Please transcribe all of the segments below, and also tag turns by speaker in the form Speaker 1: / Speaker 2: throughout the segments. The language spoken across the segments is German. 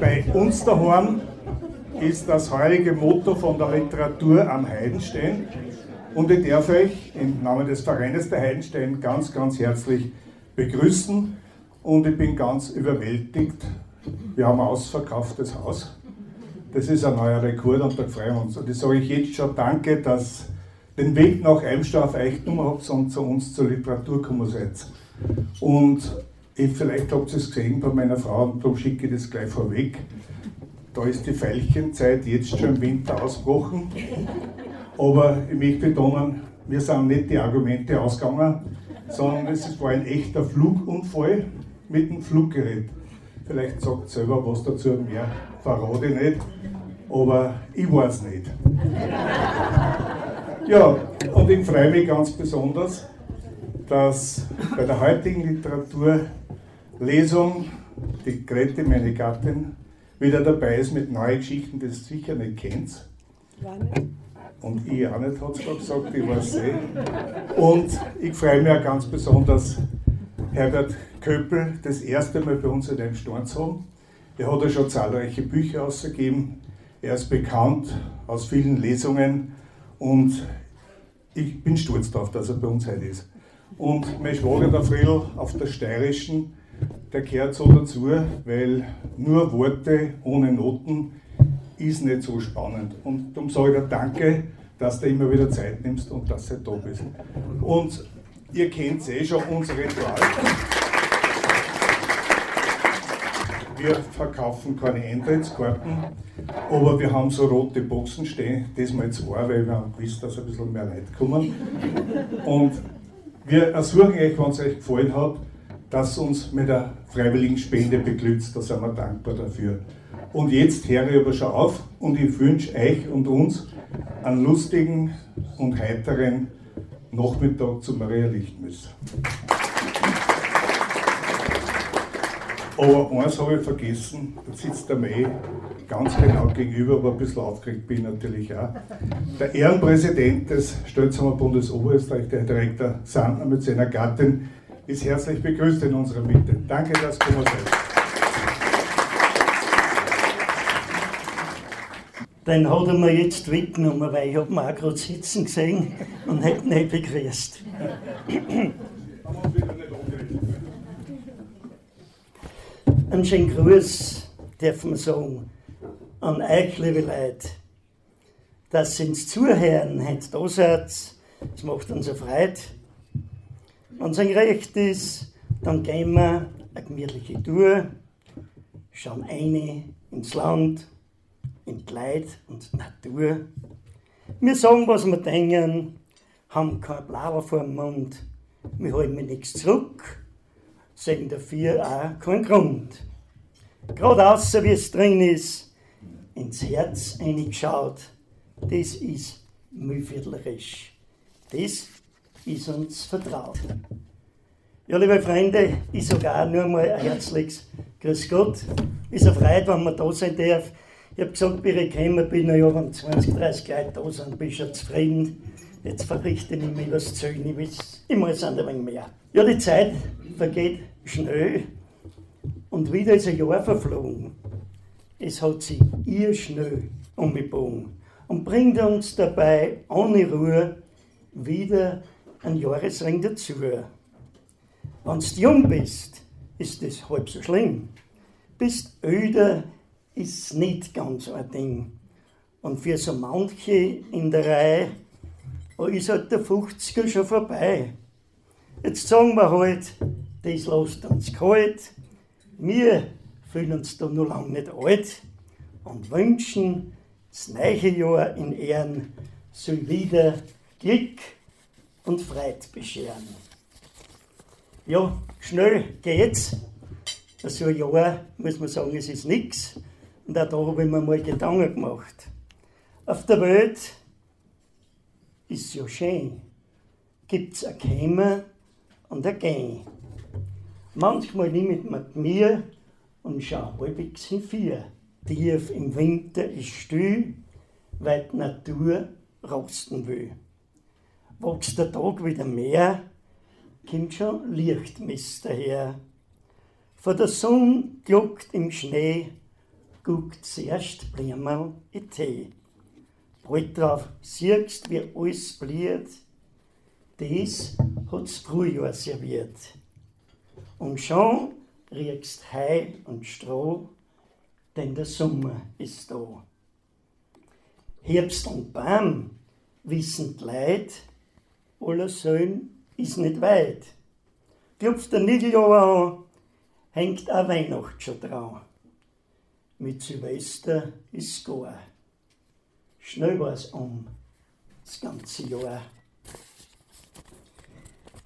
Speaker 1: bei uns daheim ist das heurige Motto von der Literatur am Heidenstein. Und ich darf euch im Namen des Vereines der Heidenstein ganz, ganz herzlich begrüßen. Und ich bin ganz überwältigt. Wir haben ein ausverkauftes Haus. Das ist ein neuer Rekord und da freuen wir uns. Und ich sage ich jetzt schon Danke, dass den Weg nach Eimstau auf euch genommen habt und zu uns zur Literatur gekommen seid. Und vielleicht habt ihr es gesehen bei meiner Frau und darum schicke ich das gleich vorweg. Da ist die Veilchenzeit jetzt schon im Winter ausgebrochen. Aber ich möchte betonen, wir sind nicht die Argumente ausgegangen, sondern es war ein echter Flugunfall mit dem Fluggerät. Vielleicht sagt selber was dazu, mehr verrate ich nicht, aber ich weiß nicht. Ja, und ich freue mich ganz besonders, dass bei der heutigen Literaturlesung die Grete, meine Gattin, wieder dabei ist mit neuen Geschichten, die ihr sicher nicht kennt. Und ich auch nicht, hat es gesagt, ich weiß eh. Und ich freue mich auch ganz besonders, Herbert Köppel das erste Mal bei uns in einem Stand zu haben. Er hat ja schon zahlreiche Bücher ausgegeben. Er ist bekannt aus vielen Lesungen und ich bin stolz darauf, dass er bei uns heute ist. Und mein Schwager, der Friedl, auf der Steirischen, der gehört so dazu, weil nur Worte ohne Noten ist nicht so spannend. Und darum sage ich dir Danke, dass du immer wieder Zeit nimmst und dass du da bist. Und ihr kennt eh schon unser Ritual. Wir verkaufen keine Eintrittskarten, aber wir haben so rote Boxen stehen, diesmal zwei, weil wir haben gewusst, dass ein bisschen mehr Leute kommen. Und wir ersuchen euch, wenn es euch gefallen hat, dass uns mit der freiwilligen Spende beglückt, da sind wir dankbar dafür. Und jetzt höre ich aber schon auf und ich wünsche euch und uns einen lustigen und heiteren Nachmittag zu Maria Lichtmüss. Aber eins habe ich vergessen, da sitzt der May ganz genau gegenüber, aber ein bisschen aufgeregt bin ich natürlich auch. Der Ehrenpräsident des Stolzhammer Bundesoberösterreich, der Direktor Sandner mit seiner Gattin, ist herzlich begrüßt in unserer Mitte. Danke, dass du seid.
Speaker 2: Den hat er mir jetzt weggenommen, weil ich habe ihn auch gerade sitzen gesehen und hätte ihn nicht begrüßt. Einen schönen Gruß dürfen wir sagen an euch, liebe Leute, dass ihr uns zuhören, heute da seid. Es macht uns eine Freude. Wenn es ein Recht ist, dann gehen wir eine gemütliche Tour, schauen eine ins Land, in die Leute und die Natur. Wir sagen, was wir denken, haben kein Blauer vor dem Mund, wir halten nichts zurück sagen dafür auch keinen Grund. Gerade außer wie es drin ist, ins Herz eingeschaut, das ist mühviertlerisch. Das ist uns vertraut. Ja, liebe Freunde, ich sage auch nur mal ein herzliches Grüß Gott. Ist eine Freude, wenn man da sein darf. Ich habe gesagt, wie ich gekommen bin, ja, wenn 20, 30 Leute da sind, bin ich schon zufrieden. Jetzt verrichte ich mir was zu ich weiß, immer sind ein wenig mehr. Ja, die Zeit vergeht schnell und wieder ist ein Jahr verflogen. Es hat sich ihr schnell umgebogen und bringt uns dabei ohne Ruhe wieder ein Jahresring dazu. Wenn du jung bist, ist das halb so schlimm. Bist öder, ist nicht ganz ein Ding. Und für so manche in der Reihe ist halt der 50er schon vorbei. Jetzt sagen wir halt, das lässt uns kalt. Wir fühlen uns da noch lange nicht alt und wünschen das neue Jahr in Ehren soll wieder Glück und Freude bescheren. Ja, schnell geht's. So ein Jahr muss man sagen, es ist nichts. Und auch da habe ich mir mal Gedanken gemacht. Auf der Welt ist es ja schön. Gibt es ein Kämmer und ein Gehen. Manchmal ich mit mir und schaue halbwegs in vier. Tief im Winter ist still, weil die Natur rosten will. Wächst der Tag wieder mehr, kommt schon Lichtmist daher. Vor der Sonne gluckt im Schnee guckt zuerst Blimmerl in Tee. Bald drauf siehst, wie alles bliert, das hat's Frühjahr serviert. Und schon riechst Heu und Stroh, denn der Sommer ist da. Herbst und Baum wissen die Leid, aller Söhn ist nicht weit. Klopft der Nigeljahr an, hängt auch Weihnacht schon dran. Mit Silvester ist gar. Schnell war's um, das ganze Jahr.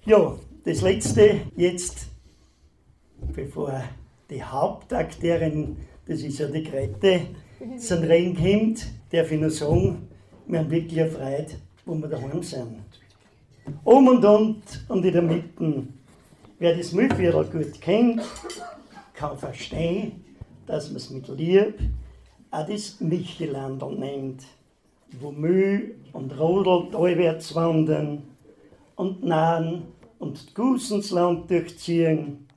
Speaker 2: Ja, das letzte jetzt, bevor die Hauptakteurin, das ist ja die Grete, zum Reden kommt, darf ich nur sagen, wir haben wirklich eine Freude, wo wir daheim sind. Um und und und in der Mitte, wer das Müllviertel gut kennt, kann verstehen, dass man es mit Lieb auch das Michelandl nennt, wo Müll und Rodel allwärts wandern und nahen und Gusensland durchziehen,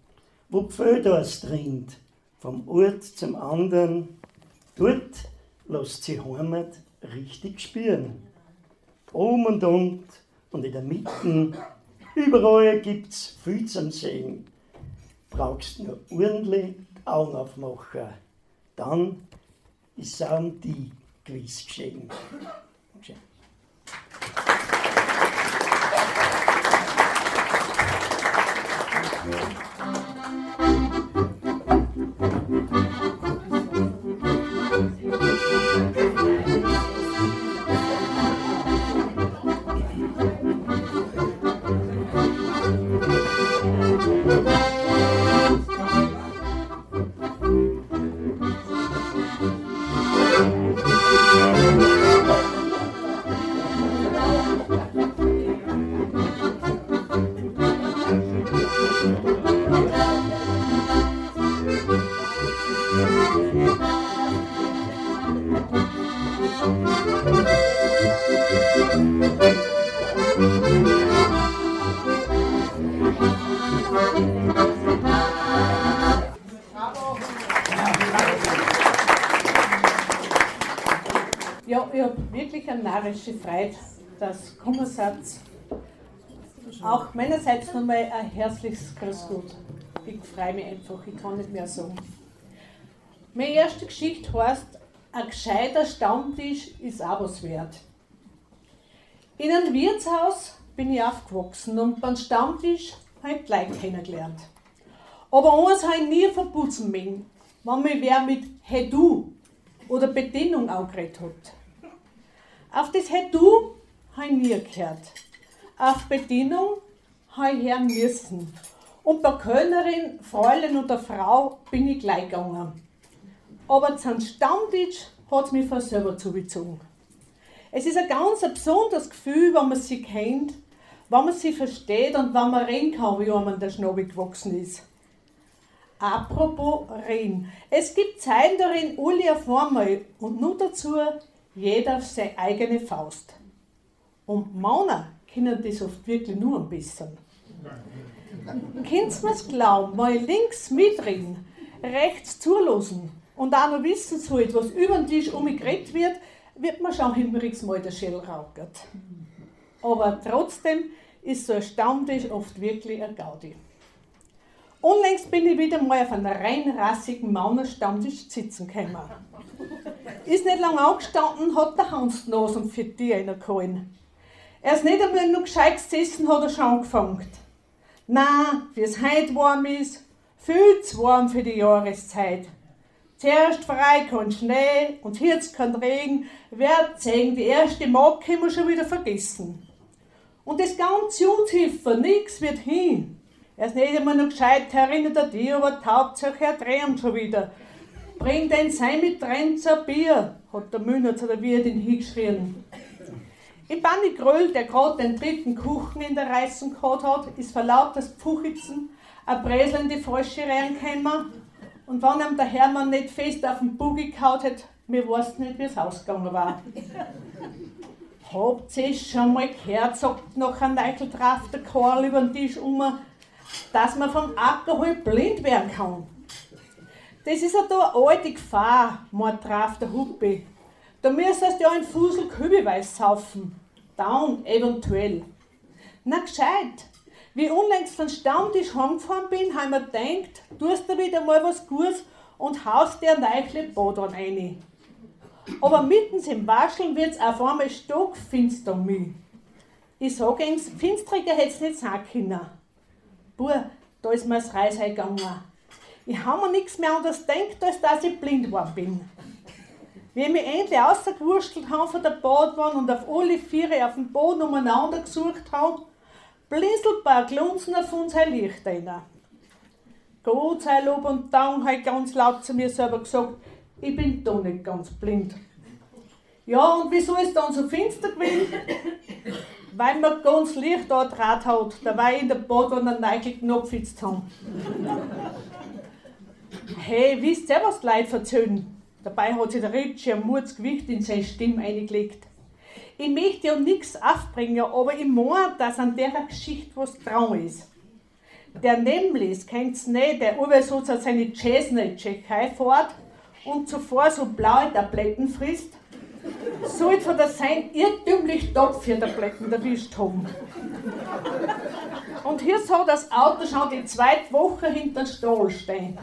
Speaker 2: wo Pföders dringt, vom Ort zum anderen, dort lässt sie Heimat richtig spüren. Um und um und in der Mitte, überall gibt's viel zum Sehen. Brauchst nur ordentlich Augen aufmachen, dann ist auch die gewiss geschehen. geschehen.
Speaker 3: Auch meinerseits nochmal ein herzliches Grüß Gott. Ich freue mich einfach, ich kann nicht mehr sagen. Meine erste Geschichte heißt, ein gescheiter Stammtisch ist auch was wert. In einem Wirtshaus bin ich aufgewachsen und beim Stammtisch habe ich Leute kennengelernt. Aber eins habe ich nie verputzen mögen, wenn mich wer mit Hey du oder Bedienung angeredet hat. Auf das Hey du habe ich nie gehört. Auf Bedienung hören müssen. Und bei Kölnerin, Fräulein oder Frau bin ich gleich gegangen. Aber zum Stammtisch hat es mich von selber zugezogen. Es ist ein ganz ein besonderes Gefühl, wenn man sie kennt, wenn man sie versteht und wenn man reden kann, wie man der Schnabel gewachsen ist. Apropos reden. Es gibt Zeiten darin alle auf einmal und nur dazu jeder auf seine eigene Faust. Und Männer können das oft wirklich nur ein bisschen. Könnt ihr es glauben, mal links mitreden, rechts zulassen und auch noch wissen sollt, was über den Tisch umgeredet wird, wird man schon himmerigs mal der Schell raukert. Aber trotzdem ist so ein Stammtisch oft wirklich ein Gaudi. Unlängst bin ich wieder mal auf einem rein rassigen Maunerstammtisch sitzen gekommen. Ist nicht lange angestanden, hat der Hans die Nase für die einer gehalten. Er ist nicht einmal noch gescheit gesessen, hat er schon angefangen. Na, wie es heute warm ist, viel zu warm für die Jahreszeit. Zuerst frei kein Schnee und jetzt kein Regen, wird sehen, die erste Mag können wir schon wieder vergessen. Und das ganze Unshilfe, nichts wird hin. Er ist nicht einmal noch gescheit erinnert an die, aber Hauptsache er dreht schon wieder. Bring den Sein mit Trenzer Bier, hat der Mühner zu der Wirtin hingeschrien. Im Banni Gröll, der gerade den dritten Kuchen in der Reißen gehabt hat, ist vor lauter Pfuchitzen ein Bresel in die Frösche reingekommen. Und wenn ihm der Hermann nicht fest auf den Buggy gehauen hat, mir weiß nicht, wie es ausgegangen war. Habt ihr schon mal gehört, sagt noch ein Neichel drauf der Karl über den Tisch um, dass man vom Alkohol blind werden kann. Das ist ja da eine alte Gefahr, meint drauf der Huppi. Da müsstest du ja ein Fusel Kübelweiß saufen. Down, eventuell. Na gescheit. Wie unlängst von Stammtisch heimgefahren bin, habe ich mir gedacht, tust du wieder mal was Gutes und haust dir ein Neichle Badon rein. Aber mittens im Wascheln wird's auf einmal stockfinster um mich. Ich sag ihnen, finstriger hätt's nicht sein können. Buh, da ist mir das Reis gegangen. Ich habe mir nichts mehr anderes gedacht, als dass ich blind geworden bin. Wie ich mich endlich rausgewurstelt habe von der Badwanne und auf alle Viere auf dem Boden umeinander gesucht habe, blinzelt bei Glunzen auf unser Licht rein. Gott sei Lob und Dank, habe ich ganz laut zu mir selber gesagt, ich bin da nicht ganz blind. Ja, und wieso ist dann so finster gewesen? Weil man ganz Licht da draht hat, dabei in der Badwanne einen neuen Knopf jetzt haben. Hey, wisst ihr, was die Leute erzählen? Dabei hat sich der Ritchie ein Mutsgewicht in seine Stimme eingelegt. Ich möchte ja nichts aufbringen, aber ich meine, dass an der Geschichte was dran ist. Der nämlich, kennt's nicht, der Uwe hat seine Chesney-Tschechei fährt und zuvor so blaue Tabletten frisst, sollte von der sein irrtümlich Tabletten erwischt haben. Und hier soll das Auto schon die zweite Woche hinter dem Stall stehen.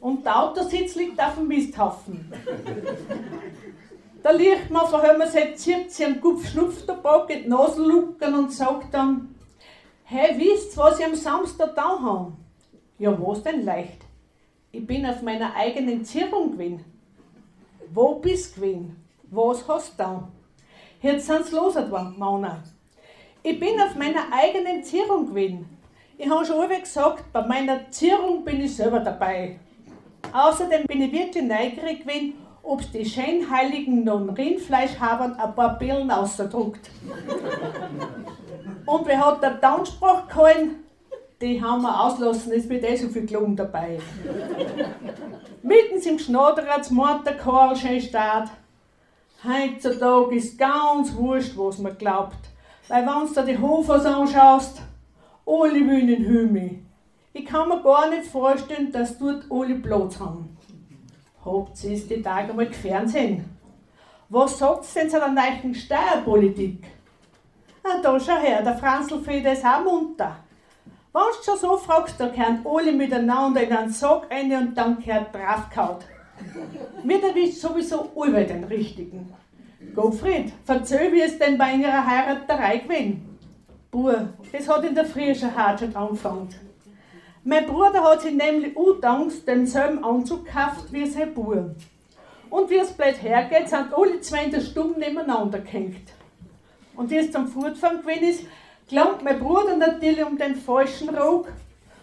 Speaker 3: Und der Autositz liegt auf dem Misthaufen. Da liegt man von seit zieht sie am Kopf Schnupftabak in die Nasenlucken und sagt dann, hey, wisst was ich am Samstag da haben? Ja, was denn leicht? Ich bin auf meiner eigenen Zierung gewesen. Wo bist du gewesen? Was hast du da? Jetzt sind's los, Mona. Ich bin auf meiner eigenen Zierung gewesen. Ich habe schon immer gesagt, bei meiner Zierung bin ich selber dabei. Außerdem bin ich wirklich neugierig gewesen, ob die scheinheiligen Non-Rindfleischhabern ein paar Pillen ausgedruckt. Und wer hat der Downspruch gehalten? Die haben wir auslassen, es wird eh so viel Klum dabei. Mitten im Schnaderer meint der Karl schön Staat. Heutzutage ist ganz wurscht, was man glaubt. Weil wenn du dir die Hofers anschaust, alle wollen Hümi. Ich kann mir gar nicht vorstellen, dass dort alle Platz haben. Habt ihr die Tage mal Fernsehen? Was sagt denn zu der neuen Steuerpolitik? Ah, da schau her, der Franzlfeder ist auch munter. Wenn du schon so fragst, da gehören alle miteinander in einen Sack rein und dann gehört draufgehauen. Mir erwischt sowieso alle den Richtigen. Gottfried, verzeih, wie es denn bei ihrer Heiraterei gewesen? Bur, das hat in der Früh schon hart schon angefangen. Mein Bruder hat sich nämlich undanks denselben Anzug gekauft wie sein Bur. Und wie es blöd hergeht, sind alle zwei in der Stube nebeneinander gehängt. Und wie es zum Fortfahren gewesen ist, glaubt mein Bruder natürlich um den falschen Rock.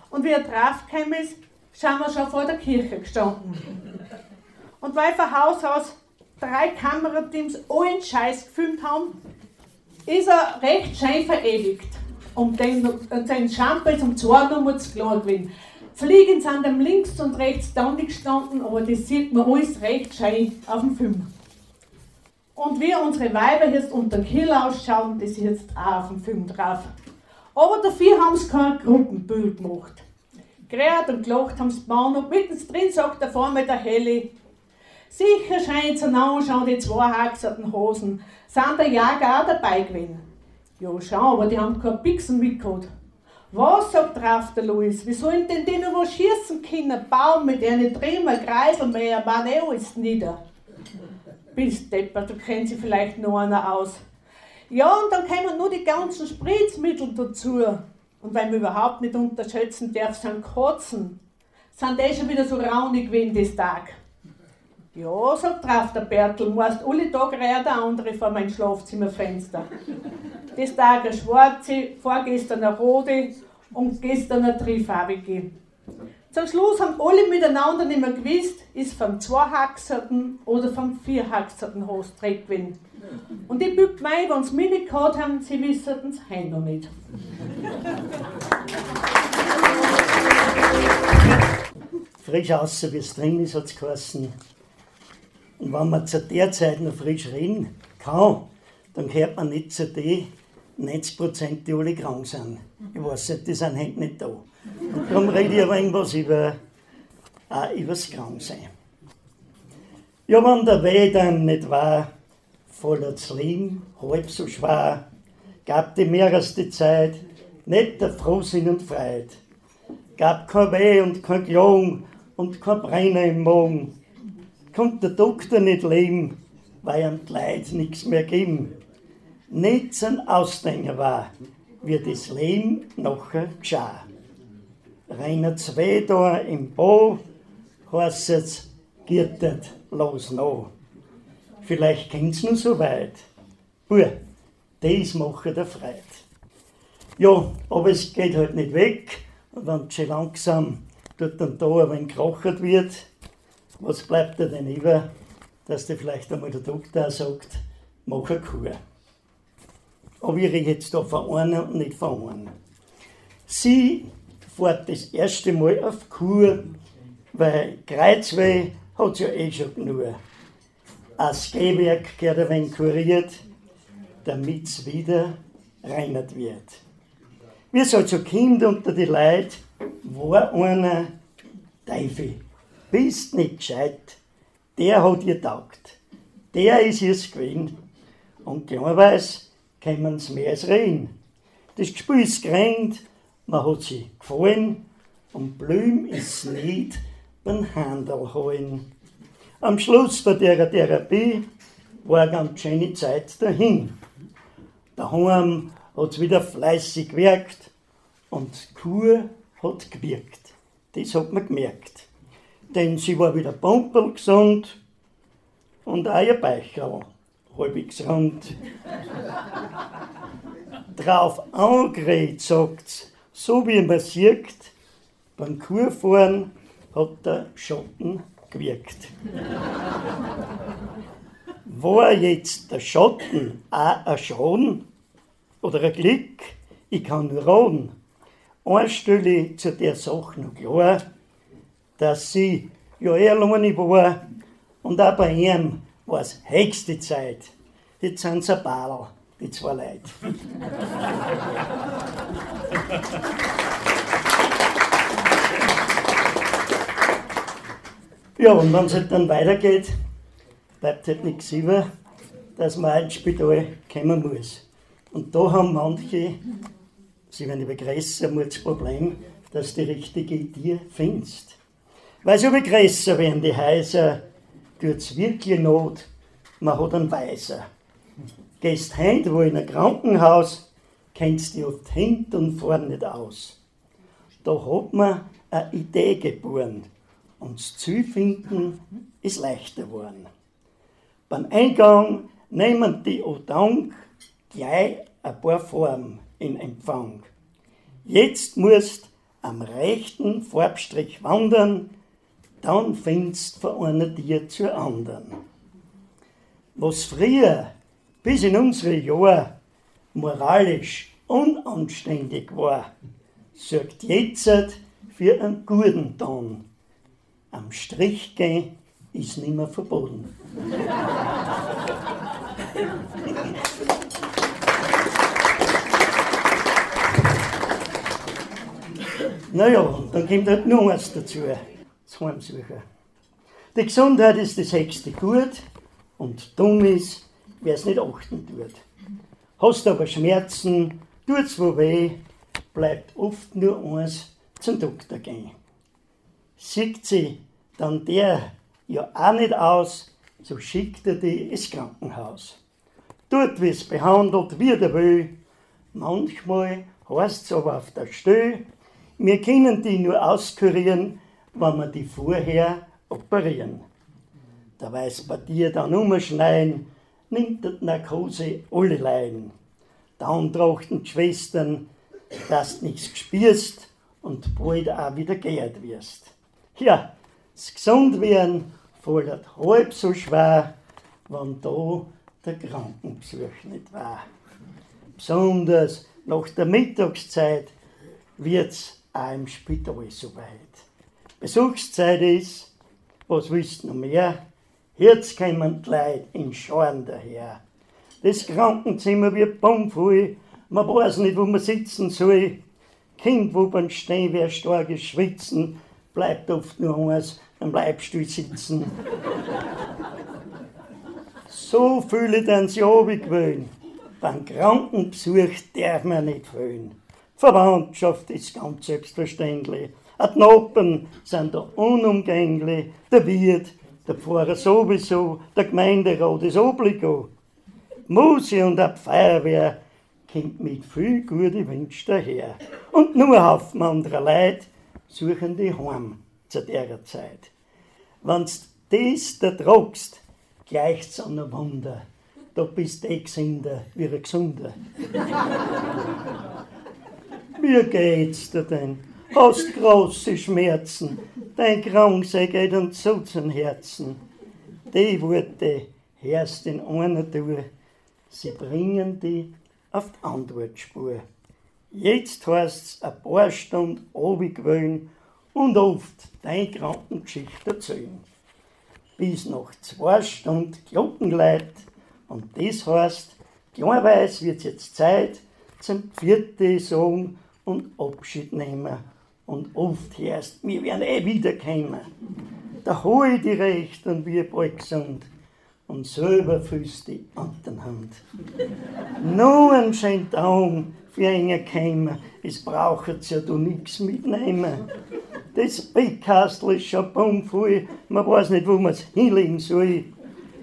Speaker 3: Und wie er draufgekommen ist, schauen wir schon vor der Kirche gestanden. Und weil von Haus aus drei Kamerateams allen Scheiß gefilmt haben, ist er recht schön verewigt. Um den, den Schampel zum Zornummer zu klar gewesen. Fliegen sind ihm links und rechts da nicht gestanden, aber das sieht man alles recht schön auf dem Film. Und wie unsere Weiber jetzt unter Kill ausschauen, das ist jetzt auch auf dem Film drauf. Aber dafür haben sie kein Gruppenbild gemacht. Gerät und gelacht haben sie Bauernhof, mittendrin sagt der vorne der Heli, Sicher scheint es anschauen, die zwei haxerten Hosen. Sind der Jäger auch dabei gewesen? Ja, schau, aber die haben kein Pixen mitgehabt. Was sagt drauf der Luis? Wie sollen denn die noch was schießen können? Baum mit einer Trimmer, Kreisel mehr, waren eh alles nieder. Bis deppert, da kennen sie vielleicht noch einer aus. Ja, und dann kommen nur die ganzen Spritzmittel dazu. Und weil man überhaupt nicht unterschätzen darf, sind Kotzen. Sind eh schon wieder so raunig wie in das Tag. Ja, sagt drauf der Bertel, musst alle Tage reiht der andere vor mein Schlafzimmerfenster. Das Tag eine schwarze, vorgestern eine rote und gestern eine dreifarbige. Zum Schluss haben alle miteinander nicht mehr gewusst, ist vom zweihaxerten oder vom vierhaxerten Hostreck gewesen. Und ich bück mein, wenn sie mich nicht gehabt haben, sie wissen es heute noch nicht.
Speaker 2: Frisch außer wie es drin ist, hat es geheißen, und wenn man zu der Zeit noch frisch reden kann, dann hört man nicht zu den 90 Prozent, die alle krank sind. Ich weiß nicht, die sind heute nicht da. Und darum rede ich aber irgendwas über auch übers Kranksein. Ja, wenn der Weh dann nicht war, voller das Leben halb so schwer, gab die mehreste Zeit nicht der Frohsinn und Freude. Gab kein Weh und kein Klagen und kein Brennen im Magen. Konnte der Doktor nicht leben, weil ihm die Leute nichts mehr geben. Nicht sein Ausdenken war, wie das Leben nachher geschah. Reiner zwei da im Bo, heißt es, giertet los noch. Vielleicht kennt's nur so weit. Buh, das mache der Freit. Ja, aber es geht halt nicht weg. Und wenn schon langsam dort und da ein wenig gerochert wird, was bleibt dir denn über, dass dir vielleicht einmal der Doktor sagt, mach eine Kur. Aber ich rede jetzt da von einer und nicht von einem. Sie fährt das erste Mal auf Kur, weil Kreuzweh hat ja eh schon genug. Als Gehwerk gehört ein wenig kuriert, damit es wieder reinert wird. Wir so also Kind unter die Leute war einer Teufel. Bist nicht gescheit, der hat ihr taugt. Der ist ihrs gewesen. Und klarerweise können sie mehr als reden. Das Gespiel ist gerannt, man hat sie gefallen und Blüm ist nicht beim Handel holen. Am Schluss der Therapie war eine ganz schöne Zeit dahin. Daheim hat es wieder fleißig gewirkt und Kur hat gewirkt. Das hat man gemerkt. Denn sie war wieder pumperl gesund und auch ihr Beicherl halbwegs rund. Drauf angeregt, sagt so wie man sieht, beim Kurfahren hat der Schatten gewirkt. War jetzt der Schatten auch ein Schaden oder ein Glück? Ich kann nur raten. Eins stelle ich zu der Sache noch klar, dass sie ja alleine war und auch bei ihm war es höchste Zeit. Jetzt sind sie ein Badl, die zwei Leute. ja, und wenn es halt dann weitergeht, bleibt halt nichts über, dass man ins Spital kommen muss. Und da haben manche, sie werden über größer, das Problem, dass du die richtige Idee findest. Weil so wie größer werden die Häuser, tut es wirklich Not, man hat einen Weiser. Gehst heim wo in ein Krankenhaus, kennst dich oft hint und vorn nicht aus. Da hat man eine Idee geboren und das finden ist leichter geworden. Beim Eingang nehmen die o Dank gleich ein paar Formen in Empfang. Jetzt musst am rechten Farbstrich wandern, dann findest von einer dir zur anderen. Was früher bis in unsere Jahre moralisch unanständig war, sorgt jetzt für einen guten Ton. Am Strich gehen ist nicht mehr verboten. naja, dann kommt halt noch was dazu, das Heimsuchen. Die Gesundheit ist das höchste Gut und dumm ist, wer es nicht achten tut. Hast aber Schmerzen, tut's wo weh, bleibt oft nur eins zum Doktor gehen. Sieht sie dann der ja auch nicht aus, so schickt er die ins Krankenhaus. Dort wir's behandelt, wie der will. Manchmal heißt's aber auf der Stelle, wir können die nur auskurieren, wenn wir die vorher operieren. Da weiß bei dir dann umschneiden, nimmt die Narkose alle Leiden. Dann trachten die Schwestern, dass du nichts spürst und bald auch wieder geehrt wirst. Ja, das Gesundwerden fordert halb so schwer, wenn da der Krankenbesuch nicht war. Besonders nach der Mittagszeit wird's auch im Spital soweit. Besuchszeit ist, was willst du noch mehr? Jetzt kommen die Leute in Scharen daher. Das Krankenzimmer wird bummvoll, man weiß nicht, wo man sitzen soll. Kind, wo beim Stehen wer starkes Schwitzen, bleibt oft nur eins am Leibstuhl sitzen. so fühle dann sie gewöhnt. Beim Krankenbesuch darf man nicht fehlen. Verwandtschaft ist ganz selbstverständlich. Die Noppen sind da unumgänglich. Der Wirt, der Pfarrer sowieso, der Gemeinderat ist obligo. Musi und die Feuerwehr kommt mit viel guten Wünschen daher. Und nur ein Haufen anderer Leute suchen die heim zu der Zeit. Wenn's das da tragst, gleicht's an ein Wunder. Da bist du eh gesünder wie ein Gesunder. Wie geht's dir denn? Hast große Schmerzen, dein Kranksein geht uns so zum Herzen. Die Worte hörst in einer Tour, sie bringen die auf die Antwortspur. Jetzt heißt's ein paar Stunden runtergewöhnen und oft deine Krankengeschichte erzählen. Bis nach zwei Stunden Glockenleit und das heißt, klarweise wird jetzt Zeit zum vierten Song und Abschied nehmen. Und oft heißt, wir werden eh wiederkommen. Da hol ich die Recht und wir bald gesund. Und selber fühlst die anderen Hand. Nur ein schönen Tag für einen Kämmer, es braucht ja du nix mitnehmen. Das Bickkastel ist schon bummvoll, man weiß nicht, wo man es hinlegen soll.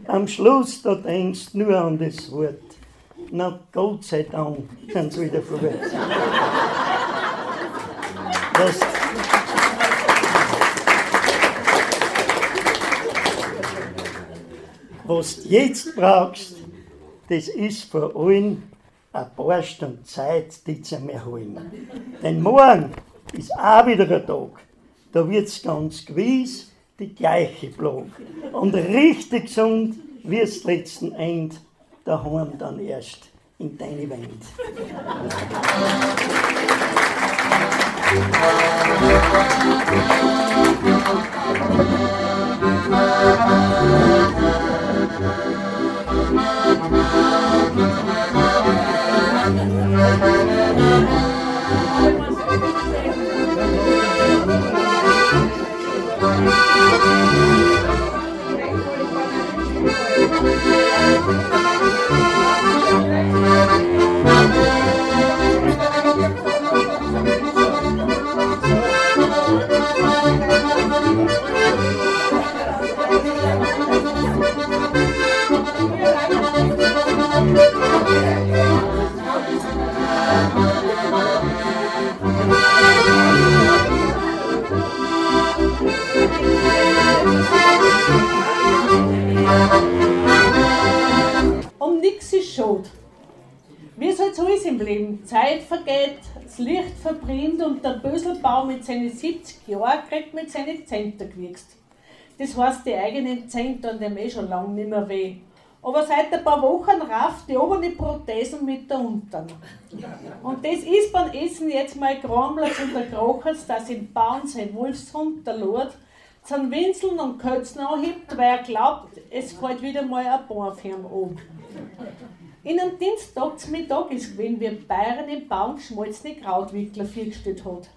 Speaker 2: Am Schluss, da denkst nur an das Wort. Na Gott sei Dank sind sie wieder vorwärts. Das, was du jetzt brauchst, das ist vor allem ein paar Stunden Zeit, die zu mir holen. Denn morgen ist auch wieder ein Tag. Da wird es ganz gewiss die gleiche Plage. Und richtig gesund wirst letzten End daheim dann erst in deine Welt.
Speaker 3: Um Vergeht, das Licht verbrennt und der Böselbaum mit seinen 70 Jahren kriegt mit seinen Zentner gewichst. Das heißt, die eigenen Zentner dem eh schon lange nicht mehr weh. Aber seit ein paar Wochen rafft die obere Prothesen mit der unteren. Und das ist beim Essen jetzt mal Kramlers und der Krochers, dass im Bauen sein Wolfshund, der Lord, zum Winseln und Kötzen anhebt, weil er glaubt, es fällt wieder mal ein ihm um. In einem Dienstag zum Mittag ist gewesen, wie Bayern im Baum geschmolzene Krautwickler vorgestellt hat.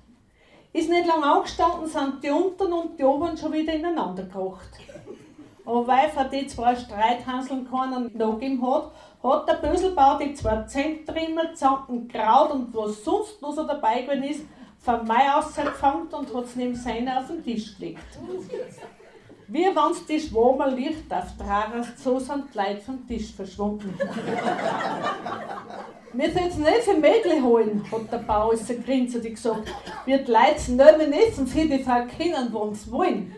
Speaker 3: Ist nicht lang angestanden, sind die unteren und die oberen schon wieder ineinander gekocht. Aber weil von den zwei Streithanseln keiner nachgegeben hat, hat der Böselbau die zwei Zentrimmer zusammen Kraut und was sonst noch so dabei gewesen ist, von Mai aus und hat es neben seiner auf den Tisch gelegt. Wie wenn's die Schwammer Licht auftragen, so sind die Leute vom Tisch verschwunden. Wir soll's nicht für Mädchen holen, hat der Bauer der Grinser gesagt. Wir die Leute nehmen essen für die verkennen, wo sie wollen.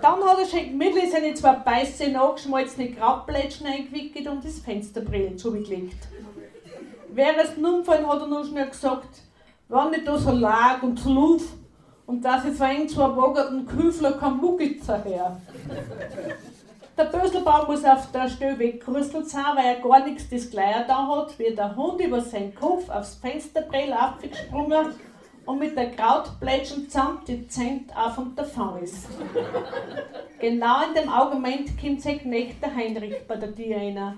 Speaker 3: Dann hat er schon gemütlich seine zwei Beiße angeschmolzene Grabblättchen eingewickelt und das Fensterbrillen zugelegt. Während es nun hat er noch schnell gesagt, wenn ich da so lag und so luf und dass ich so eng zwei wagerten Küfler kein Muggitzer her. Der Böselbaum muss auf der Stelle weggerüstelt sein, weil er gar nichts das Gleiche da hat, wie der Hund über seinen Kopf aufs Fensterbrill abgesprungen und mit der Krautplätschen zusammen die Zent auf und davon ist. genau in dem Augenblick kommt sein Knecht der Heinrich bei der Tür.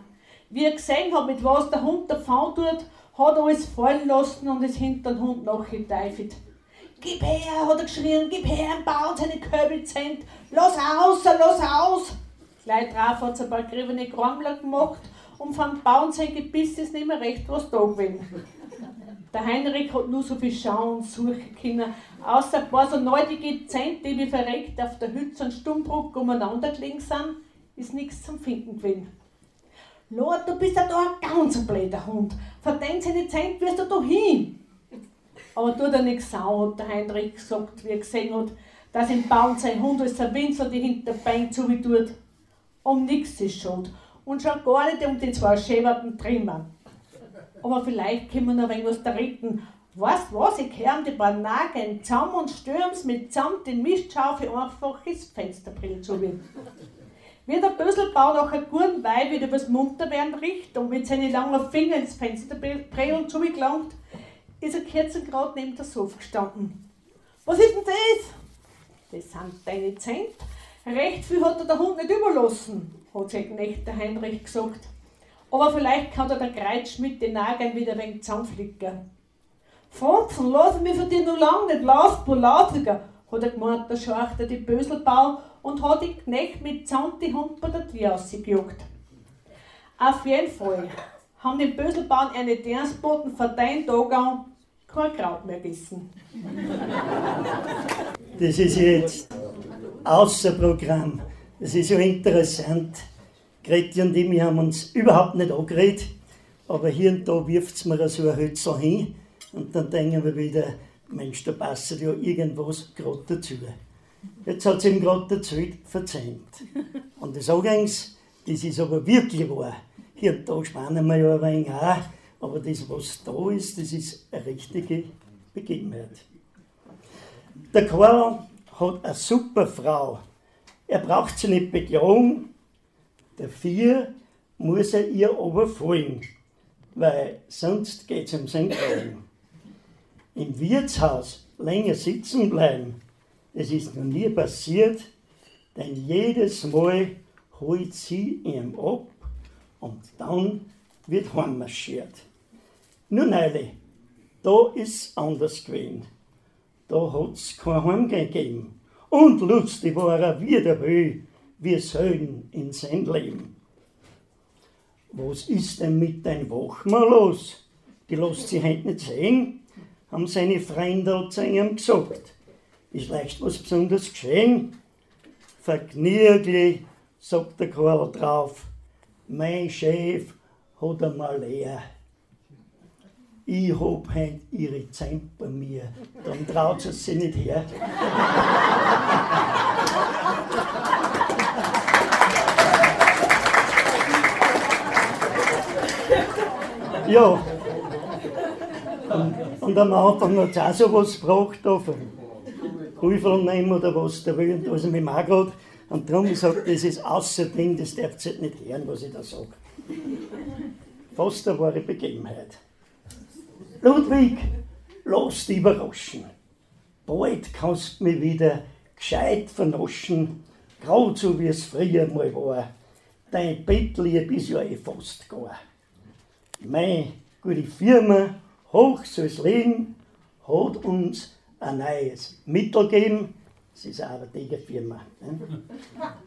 Speaker 3: Wie er gesehen hat, mit was der Hund davon tut, hat er alles fallen lassen und ist hinter den Hund nachgeteifelt. Gib her, hat er geschrien, gib her, ein Bauern seine Köbelzent. Los aus, los aus. Gleich drauf hat es ein paar griffene Krammler gemacht und vom Bauern sein Gebiss ist nicht mehr recht was da gewesen. Der Heinrich hat nur so viel schauen und suchen können, außer ein paar so neudige Zent, die wie verreckt auf der Hütze und Stummbruck umeinander gelegen sind, ist nichts zum Finden gewesen. Lord, du bist ja da ein ganz blöder Hund. Verdient seine Zent wirst du da hin. Aber tut er nichts sau, hat der Heinrich gesagt, wie er gesehen hat, dass im Baum sein Hund als ein Winzer die hinter Bein tut. Um nichts ist schuld. Und schon gar nicht um die zwei schäberten Trimmer. Aber vielleicht können wir noch ein was da retten. Weißt was, ich höre die paar Nageln zusammen und stürms mit samt den Mistschaufel einfach ins Fensterbrill zu. Wie der Böselbau nach einem guten Weib wieder übers Munterwerden riecht und mit seinen langen Fingern ins Fensterbrill zugelangt, ist er kerzengrad neben der Sofa gestanden. Was ist denn das? Das sind deine Zent. Recht viel hat er der Hund nicht überlassen, hat sein Knecht der Heinrich gesagt. Aber vielleicht kann er der Kreuz mit den Nageln wieder ein wenig zusammenflicken. Franzen, lass mich von dir noch lange nicht, lass Polaziger, hat er gemeint, der Schorchter die Böselbau und hat die Knecht mit Zand die Hund bei der Tür rausgejagt. Auf jeden Fall haben die Böselbauern eine Dienstboten vor deinen Tag kein Kraut mehr gegessen.
Speaker 2: Das ist jetzt außer Programm. Das ist so interessant. Greti und ich, haben uns überhaupt nicht angeredet, aber hier und da wirft es mir so ein Hölzel hin und dann denken wir wieder, Mensch, da passt ja irgendwas gerade dazu. Jetzt hat es ihm gerade dazu verzeiht. Und das Angangs, das ist aber wirklich wahr. Hier und da spannen wir ja ein wenig auch, aber das, was da ist, das ist eine richtige Begebenheit. Der Karl hat eine super Frau. Er braucht sie nicht beklagen. Dafür muss er ihr aber folgen, weil sonst geht es um sein Glauben. Im Wirtshaus länger sitzen bleiben, das ist noch nie passiert, denn jedes Mal holt sie ihm ab und dann wird heimmarschiert. Nur neulich, da ist anders gewesen. Da hat es kein Heimgehen gegeben. Und lustig war er wie der Höhe, wir sollen in sein Leben. Was ist denn mit dein Wachmann los? Die lässt sich heute nicht sehen, haben seine Freunde zu ihm gesagt. Ist leicht was Besonderes geschehen? Vergnüglich, sagt der Karl drauf, mein Chef hat einmal leer. Ich hab heute ihre Zeit bei mir, dann traut sie sich nicht her. ja. Und, am Anfang hat es auch so was gebracht, da von Prüfer nehmen oder was der will, und da ist er mit Margot. Und darum gesagt, das ist außerdem, das darf ihr nicht hören, was ich da sage. Fast eine wahre Begebenheit. Ludwig, lass dich überraschen. Bald kannst du mich wieder gescheit vernaschen, grad so wie es früher mal war. Dein Bettlieb ist ja eh fast gar. Meine gute Firma, hoch soll's leben, hat uns ein neues Mittel gegeben. Das ist eine Firma. Ne?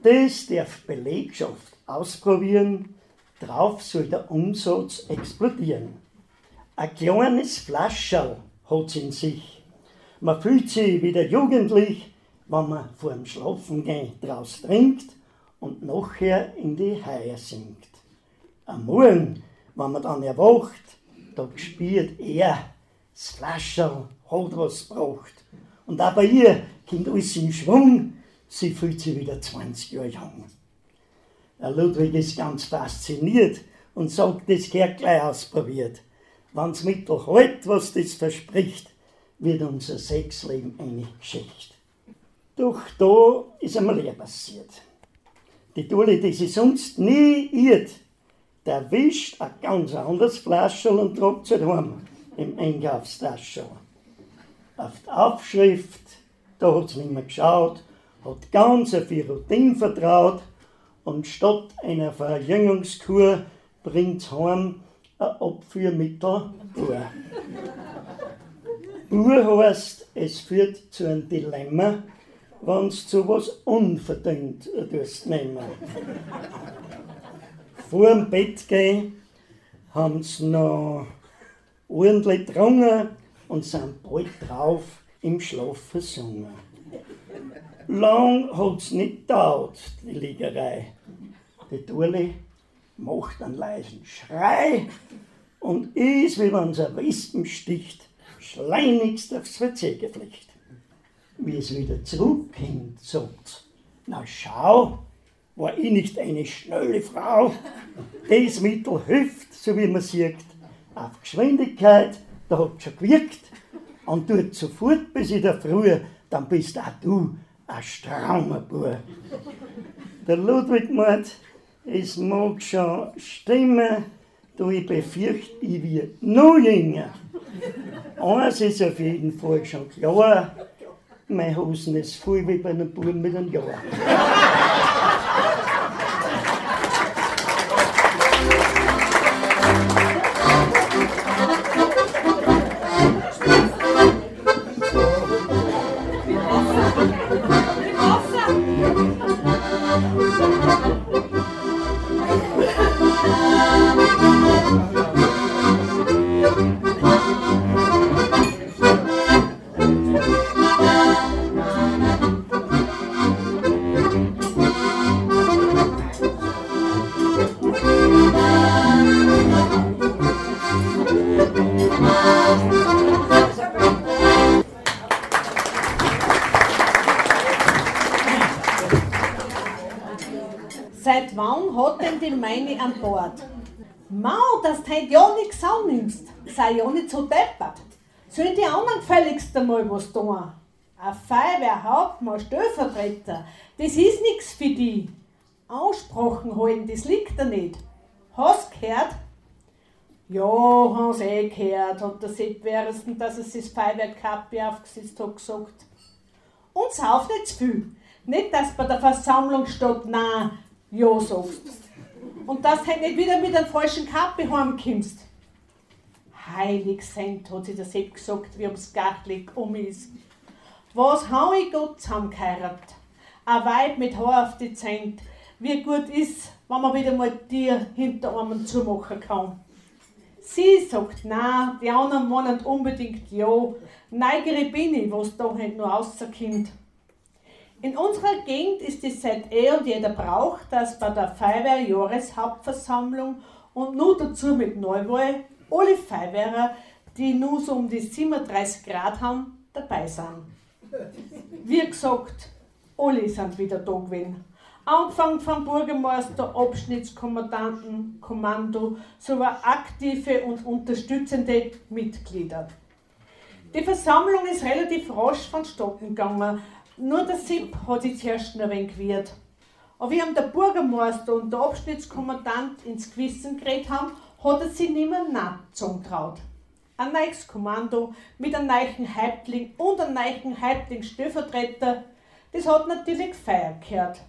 Speaker 2: Das darf Belegschaft ausprobieren, drauf soll der Umsatz explodieren. Ein kleines Flascherl hat's in sich. Man fühlt sich wieder jugendlich, wenn man vor dem Schlafengehen draus trinkt und nachher in die Haie sinkt. Am Morgen, wenn man dann erwacht, da spürt er, das Flascherl hat was gebracht. Und auch bei ihr kommt alles in Schwung, sie fühlt sich wieder 20 Jahre jung. Der Ludwig ist ganz fasziniert und sagt, das gehört gleich ausprobiert. Wenn's Mittel halt, was das verspricht, wird unser Sexleben eine Geschichte. Doch da ist einmal leer passiert. Die Tulle, die sie sonst nie irrt, der wischt ein ganz anderes Flaschel und tragt es heim im Einkaufstaschel. Auf die Aufschrift, da hat sie nicht mehr geschaut, hat ganz auf ihre Routine vertraut und statt einer Verjüngungskur bringt heim ein Abführmittel vor. Bur heißt, es führt zu einem Dilemma, wenn du zu was unverdient tust nehmen. Vor dem Bett gehen haben sie noch ordentlich getrunken und sind bald drauf im Schlaf versungen. Lang hat's nicht gedauert, die Liegerei. Die Turli macht einen leisen Schrei und ist, wie wenn ein Wespen sticht, schleunigst aufs Verzehr geflecht. Wie es wieder zurückkommt, sagt na schau, war ich nicht eine schnelle Frau? Das Mittel hilft, so wie man sieht, auf Geschwindigkeit, da hat schon gewirkt und tut sofort bis in der Früh, dann bist auch du ein straumer Bub. Der Ludwig meint, es mag schon stimmen, da ich befürchte, ich werde noch jünger. Eins ist auf jeden Fall schon klar, mein Hosen ist voll wie bei einem Buben mit einem Jahr.
Speaker 3: Meine an Bord. Mau, dass du heute ja nichts annimmst, sei ja nicht so deppert. Sollen die anderen gefälligst einmal was tun? Ein Feuerwehrhauptmann, Stellvertreter, das ist nichts für die. Aussprachen halten, das liegt da nicht. Hast gehört? Ja, hast eh gehört, hat der Sepp Währendsten, dass es das Feuerwehrkappe aufgesetzt hat, gesagt. Und sauf nicht zu viel. Nicht, dass bei der Versammlung steht, nein, ja sagst und dass du nicht wieder mit einem falschen Kappe heimkommst. Heilig Sent, hat sich der Sepp gesagt, wie ums Gartlig um ist. Was hau ich Gott zusammengeheiratet? Ein Weib mit Haar auf die Zent. Wie gut ist, wenn man wieder mal dir hinter einem zumachen kann. Sie sagt nein, die anderen meinen unbedingt ja. Neigere bin ich, was da halt nur rauskommt. In unserer Gegend ist es seit eh und jeder Brauch, dass bei der Feuerwehr-Jahreshauptversammlung und nur dazu mit Neuwahl alle Feuerwehrer, die nur so um die 37 Grad haben, dabei sind. Wie gesagt, alle sind wieder da gewesen. Angefangen vom Bürgermeister, Abschnittskommandanten, Kommando sowie aktive und unterstützende Mitglieder. Die Versammlung ist relativ rasch vonstatten gegangen, nur der Sipp hat sich zuerst noch ein wenig gewehrt. Aber wie ihm der Bürgermeister und der Abschnittskommandant ins Gewissen geredet haben, hat er sich nicht mehr nachgezogen traut. Ein neues Kommando mit einem neuen Häuptling und einem neuen Häuptling-Stellvertreter, das hat natürlich Feier gehört.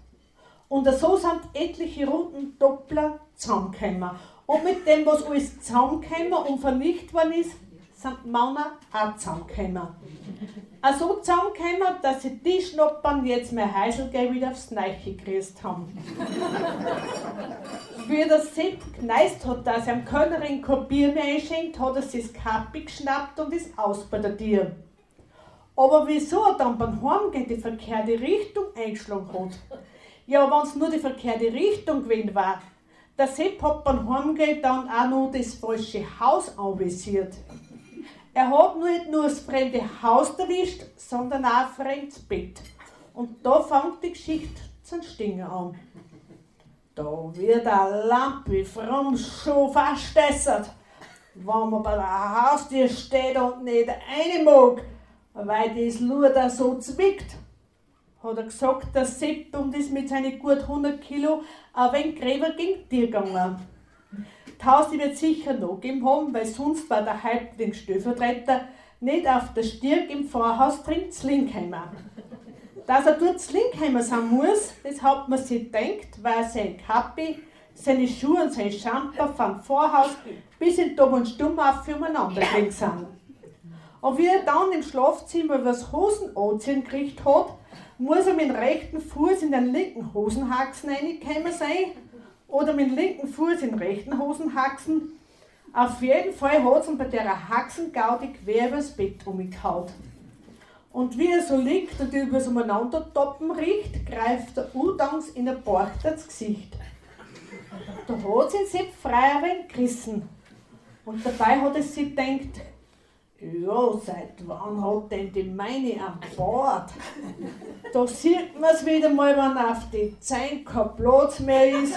Speaker 3: Und so sind etliche Runden Doppler zusammengekommen. Und mit dem, was alles zusammengekommen und vernichtet worden ist, sind Männer auch zusammengekommen so zusammengekommen, dass sie die Schnoppern jetzt mehr Heiselgeld wieder aufs Neiche gekriegt haben. Wie der Sepp geneist hat, dass er am Kölnerin mehr einschenkt, hat er sich das Kappi geschnappt und ist aus bei der Tür. Aber wieso er dann beim Heimgehen die verkehrte Richtung eingeschlagen hat? Ja, wenn es nur die verkehrte Richtung gewesen war, der Sepp hat beim Heimgehen dann auch noch das falsche Haus anvisiert. Er hat nicht nur das fremde Haus erwischt, sondern auch ein fremdes Bett. Und da fängt die Geschichte zum Stingen an. Da wird eine Lampe fromm schon verstessert, wenn man bei der Haustür steht und nicht eine mag, weil das Luder so zwickt. Hat er gesagt, der Sepp und ist mit seinen gut 100 Kilo ein wenig gräber gegen dir gegangen. Tausend wird sicher noch gegeben haben, weil sonst war der Häuptling Stellvertreter nicht auf der Stirn im Vorhaus drin zu Linkheimer. Dass er dort zu Linkheimer sein muss, das hat man sich gedacht, weil sein Kappi, seine Schuhe und sein Schamper vom Vorhaus bis in Dob und Stumm auf füreinander gelegt sind. Und wie er dann im Schlafzimmer übers Hosen anziehen gekriegt hat, muss er mit dem rechten Fuß in den linken Hosenhaxen reingekommen sein oder mit dem linken Fuß in rechten Hosenhaxen. Auf jeden Fall hat es ihn bei der Haxengaudi quer übers Bett umgehauen. Und wie er so liegt und übers Umeinandertoppen riecht, greift der Udangs in der Bart ins Gesicht. Da hat sie Sepp Freierin gerissen. Und dabei hat es sie gedacht, ja, seit wann hat denn die meine am Bord? Da sieht man es wieder mal, wenn auf die Zehen kein Platz mehr ist.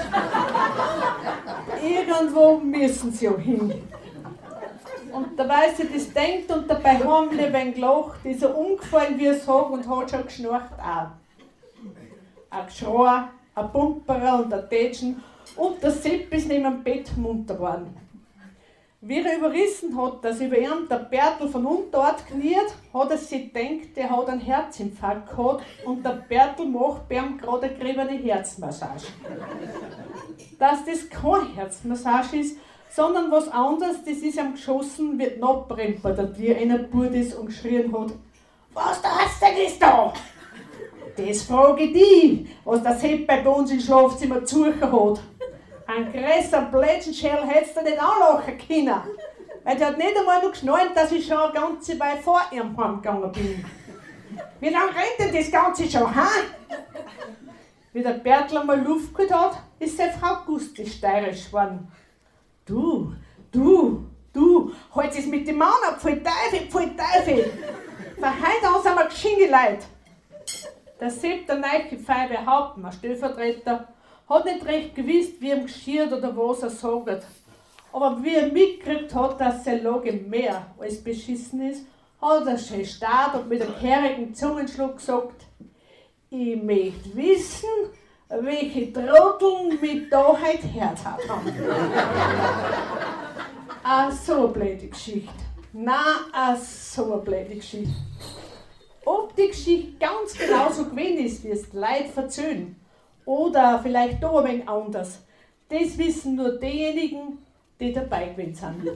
Speaker 3: Irgendwo müssen sie ja hin. Und dabei sie das denkt und dabei haben wir ein gelacht, ist er umgefallen wie es hat und hat schon geschnarcht auch. Ein Geschrei, ein Pumperer und ein Tätschen und der Sepp ist neben dem Bett munter geworden. Wie er überrissen hat, dass über ihm der Bertel von unten dort kniet, hat er sich gedacht, der hat einen Herzinfarkt gehabt und der Bertel macht bei ihm gerade eine geriebene Herzmassage. Dass das keine Herzmassage ist, sondern was anderes, das ist am geschossen, wird nachbrennt bei der Tür einer Burt ist und geschrien hat, was der Arzt denn ist da? Das frage ich dich, was das Hepp bei uns im Schlafzimmer zu suchen hat. Ein größer Plätschenschell hättest du nicht anlachen können. Weil der hat nicht einmal noch geschnallt, dass ich schon eine ganze Weile vor ihrem heimgegangen bin. Wie lange rennt denn das Ganze schon, ha? Wie der Bertel einmal Luft geholt hat, ist seine Frau Gusti steirisch geworden. Du, du, du, halt es mit dem Mann ab, voll Teufel, voll Teufel. Für heute an sind wir geschinge Leute. Der Sepp, der neue Pfeife Hauptmann, Stellvertreter, hat nicht recht gewusst, wie ihm geschiert oder was er sagt. Aber wie er mitgekriegt hat, dass seine Lage mehr als beschissen ist, hat er schön stark und mit einem kehrigen Zungenschluck gesagt, ich möchte wissen, welche Trotteln mit da heute Herz haben. ah, so eine blöde Geschichte. Na, ah, so eine blöde Geschichte. Ob die Geschichte ganz genauso gewesen ist, wie es die Leute verzöhnen, oder vielleicht da ein anders. Das wissen nur diejenigen, die dabei gewesen sind.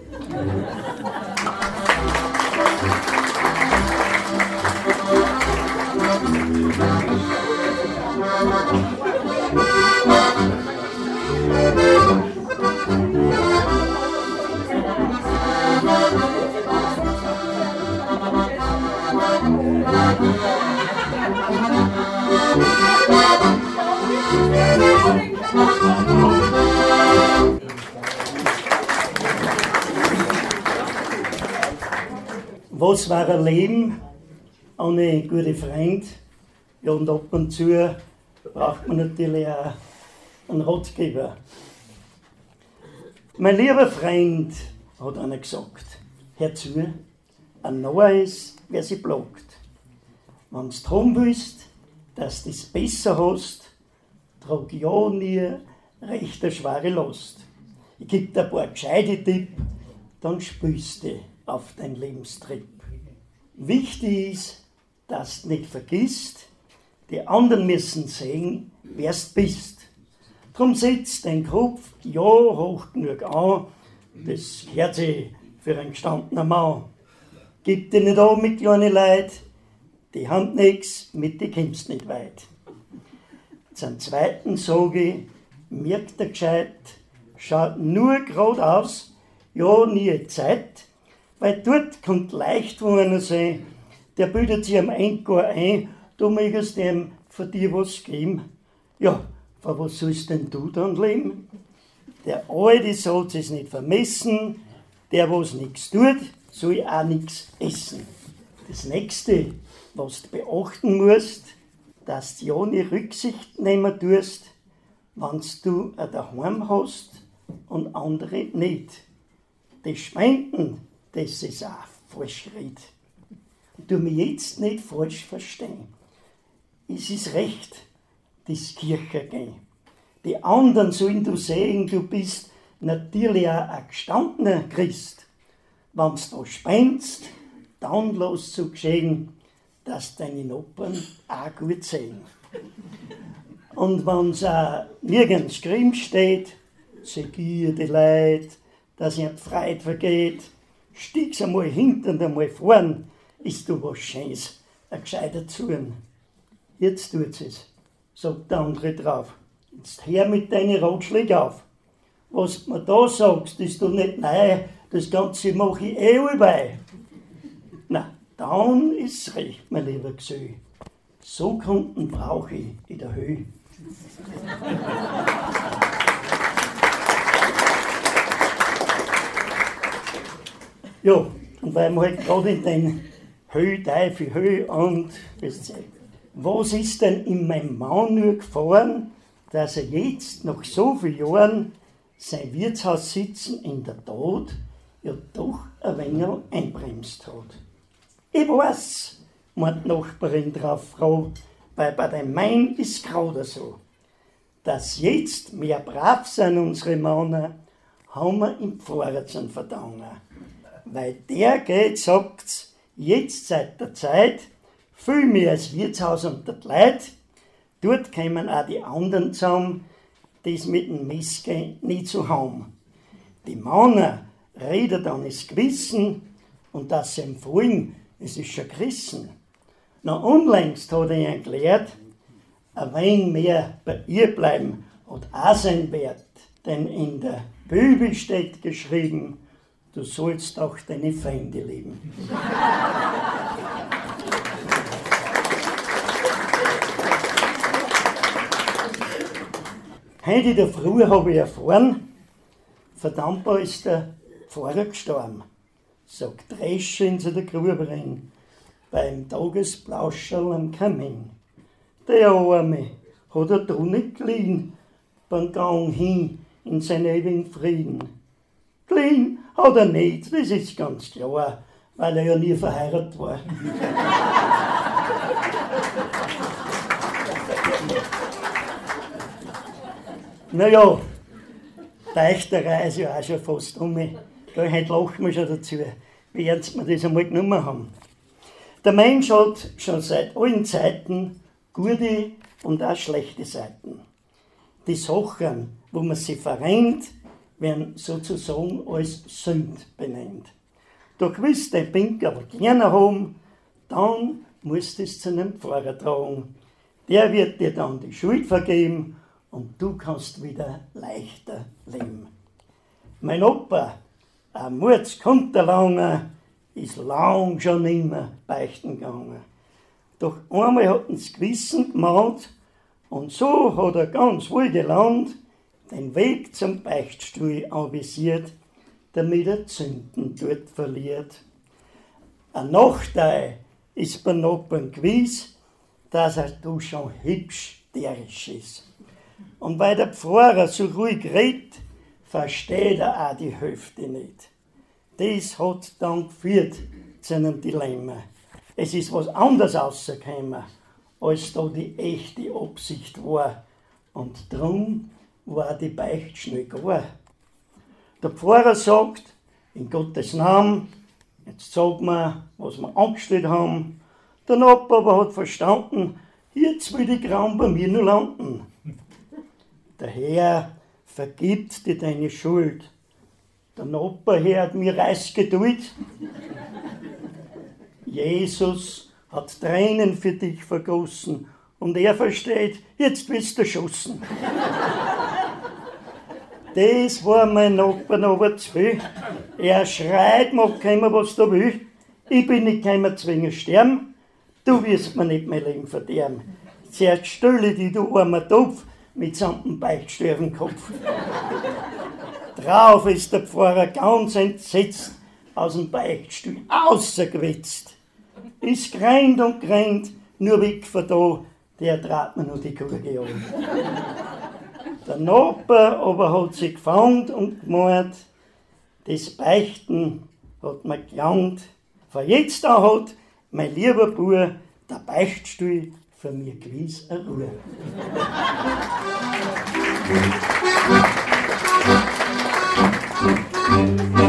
Speaker 2: Was war ein Leben ohne gute Freund? Ja, und ab und zu braucht man natürlich auch einen Ratgeber. Mein lieber Freund, hat einer gesagt, hör zu, ein neues, wer sie blockt. Wenn du drum willst, dass du es besser hast, nie recht eine schwere Last. Ich gebe dir ein paar gescheite Tipps, dann spürst du auf dein Lebenstrip. Wichtig ist, dass du nicht vergisst, die anderen müssen sehen, wer du bist. Drum setz dein Kopf ja hoch genug an, das gehört sich für einen gestandenen Mann. Gib dir nicht an mit kleinen Leid, die Hand nix, mit die kommst nicht weit. Zum zweiten sage ich, merkt er gescheit, schaut nur geradeaus, ja nie Zeit, weil dort kommt leicht wo einer sein, der bildet sich am Eingar ein, du möchtest dem von dir was geben. Ja, von was sollst denn du dann leben? Der Alte soll es nicht vermessen, der was nichts tut, soll auch nichts essen. Das nächste, was du beachten musst, dass du ja nicht Rücksicht nehmen tust, wenn du ein daheim hast und andere nicht. Das Schwenden, das ist auch. Und du mich jetzt nicht falsch verstehen. Es ist recht, das Kirche gehen. Die anderen sollen du sehen, du bist natürlich auch ein gestandener Christ. Wenn du da spendest, dann los zu geschehen, dass deine Noppen auch gut sehen. Und wenn es auch nirgends geschrieben steht, segier die Leid, dass ihr Freude vergeht, stieg's einmal hinten und einmal vorn, ist du was Schönes, ein gescheiter Zorn. Jetzt tut's es, sagt der andere drauf. Jetzt hör mit deinen Ratschlägen auf. Was du mir da sagst, ist du nicht neu, das Ganze mach ich eh allbei. Dann ist recht, mein lieber Gesell. So Kunden brauche ich in der Höhe. ja, und weil wir halt gerade in den Höhe, Teufel, Höhe und was ist denn in meinem Mann nur gefahren, dass er jetzt nach so vielen Jahren sein Wirtshaus sitzen in der Tat ja doch ein wenig einbremst hat. Ich weiß, meint die Nachbarin drauf froh, weil bei dem Main ist gerade so. Dass jetzt mehr brav sind unsere Männer, haben wir im zu verdanken. Weil der geht, sagt's, jetzt seit der Zeit, viel mehr als Wirtshaus und der Leid, dort kommen auch die anderen zusammen, die es mit dem Missgehen nicht so haben. Die Männer reden dann das Gewissen und sie empfohlen, es ist schon gerissen. Na, unlängst hat er erklärt, ein wenig mehr bei ihr bleiben hat auch seinen Wert, denn in der Bibel steht geschrieben, du sollst auch deine Feinde lieben. Heute in der Früh habe ich erfahren, verdammbar ist der Pfarrer gestorben, sagt Dreschen zu der Gruberin beim Tagesplauscherl am Kamin. Der Arme hat er da nicht gelegen beim Gang hin in seinen ewigen Frieden. Gelegen hat er nicht, das ist ganz klar, weil er ja nie verheiratet war. naja, Deichterei ist ja auch schon fast um mich. Heute lachen wir schon dazu, wie ernst wir das einmal genommen haben. Der Mensch hat schon seit allen Zeiten gute und auch schlechte Seiten. Die Sachen, wo man sie verrennt, werden sozusagen als Sünd benannt. Du willst den Pink aber gerne haben, dann musst du es zu einem Pfarrer tragen. Der wird dir dann die Schuld vergeben und du kannst wieder leichter leben. Mein Opa ein Murz kommt der lange, ist lang schon immer beichten gegangen. Doch einmal hat das Gewissen gemahnt und so hat er ganz wohl gelernt, den Weg zum Beichtstuhl anvisiert, damit er Zünden dort verliert. Ein Nachteil ist bei Noppen gewiss, dass er du schon hübsch derisch ist. Und weil der Pfarrer so ruhig redet, versteht er auch die Hälfte nicht. Das hat dann geführt zu einem Dilemma. Es ist was anderes rausgekommen, als da die echte Absicht war. Und darum war die Beicht schnell gar. Der Pfarrer sagt, in Gottes Namen, jetzt sagen wir, was wir angestellt haben. Der Nachbar aber hat verstanden, jetzt will die Grauen bei mir nur landen. Der Herr vergibt dir deine Schuld. Der Nachbarherr hat mir Reisgeduld. Jesus hat Tränen für dich vergossen und er versteht, jetzt bist du erschossen. Das war mein Nachbar zu viel. Er schreit, mach keiner, was du will. Ich bin nicht keiner zwingen sterben. Du wirst mir nicht mein Leben verderben. Zuerst stelle dich, du armer Topf, mitsamt dem Beichtstuhlkopf. Drauf ist der Pfarrer ganz entsetzt aus dem Beichtstuhl ausgewetzt. Ist greint und greint, nur weg von da, der trat mir nur die Kugel an. Der Nachbar aber hat sich gefangen und gemeint, das Beichten hat mir gelangt. Von jetzt an hat mein lieber Bub der Beichtstuhl
Speaker 3: família Cris adorou.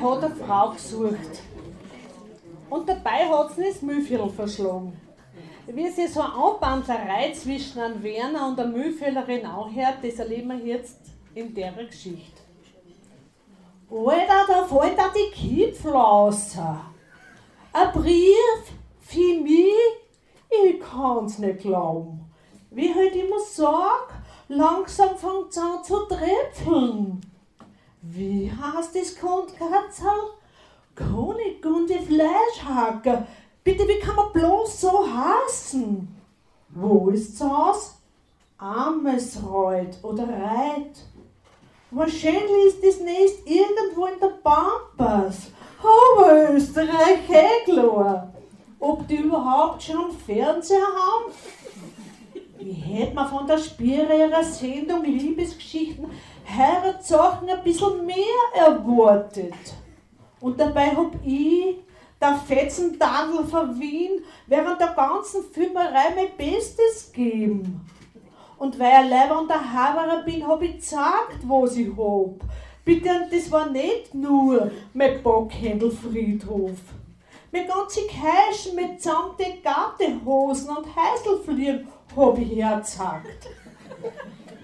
Speaker 3: hat eine Frau gesucht. Und dabei hat sie das Mühlviertel verschlagen. Wie sich so eine Anbandlerei zwischen einem Werner und einer Mühlviertlerin anhört, das erleben wir jetzt in der Geschichte. Alter, da fällt da die Kipfel raus. Ein Brief für mich? Ich kann's nicht glauben. Wie halt immer sag, langsam fängt es an zu tröpfeln. Wie heißt das Kundkatzel? König und die Fleischhacker. Bitte, wie kann man bloß so hassen? Wo ist's aus? Amesreuth oder Reit. Wahrscheinlich ist das Nest irgendwo in der Pampas. Aber Österreich, klar. Ob die überhaupt schon Fernseher haben? Wie hätte man von der Spire ihrer Sendung Liebesgeschichten Heiratssachen ein bisschen mehr erwartet? Und dabei hab ich, der Fetzendadel von Wien, während der ganzen Filmerei mein Bestes gegeben. Und weil ich Leiber und der Haberer bin, hab ich gesagt, was ich hab. Bitte, das war nicht nur mein Bockhändelfriedhof. Mein ganze Käschen mit samte Gartehosen und Heißelfliegen hab ich hergezeigt.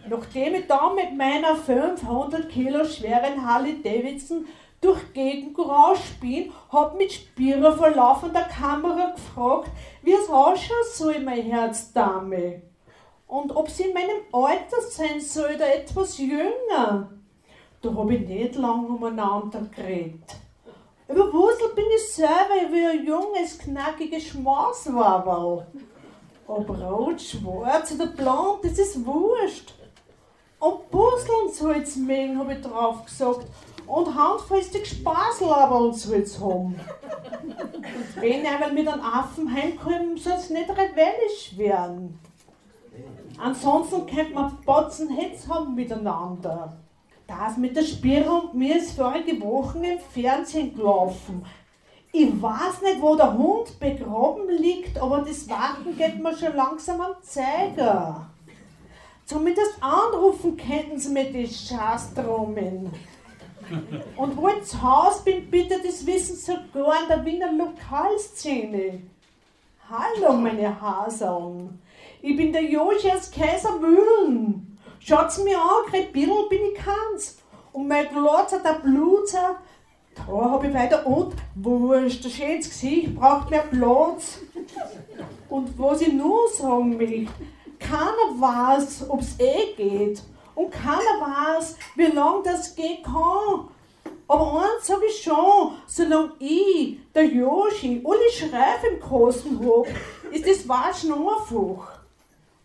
Speaker 3: Nachdem ich dann mit meiner 500 Kilo schweren Harley Davidson durch Gegend gerauscht bin, hab mit Spierer vor laufender Kamera gefragt, wie es ausschauen soll, mein Herzdame. Und ob sie in meinem Alter sein soll oder etwas jünger. Da hab ich nicht lang umeinander geredet. Überwuselt bin ich selber wie ein junges, knackiges Schmaßwaberl. Ob rot, schwarz oder blond, das ist wurscht. Und Puzzeln soll's mögen, hab ich drauf gesagt. Und handfestig Spaßlaberl soll's haben. Und wenn einmal mit einem Affen heimkommen, soll's nicht rebellisch werden. Ansonsten könnte man Botzen Hetz haben miteinander. Das mit der Spire und mir ist vorige Woche im Fernsehen gelaufen. Ich weiß nicht, wo der Hund begraben liegt, aber das Warten geht mir schon langsam am Zeiger. Zumindest anrufen könnten sie mir die Schastrummen. Und wo ich zu Hause bin, bitte, das wissen sogar in der Wiener Lokalszene. Hallo, meine Haseln. Ich bin der Joshi aus Kaisermühlen. Schaut's mir an, gerade bin ich keins. Und mein Glotzer, der Blutzer, da hab ich weiter und wurscht, ein schönes Gesicht braucht mehr Platz. Und was ich nur sagen will, keiner weiß, ob's eh geht. Und keiner weiß, wie lang das gehen kann. Aber eins sag ich schon, solange ich, der Joshi, alle Schreife im Kosten hab, ist das Watschen einfach.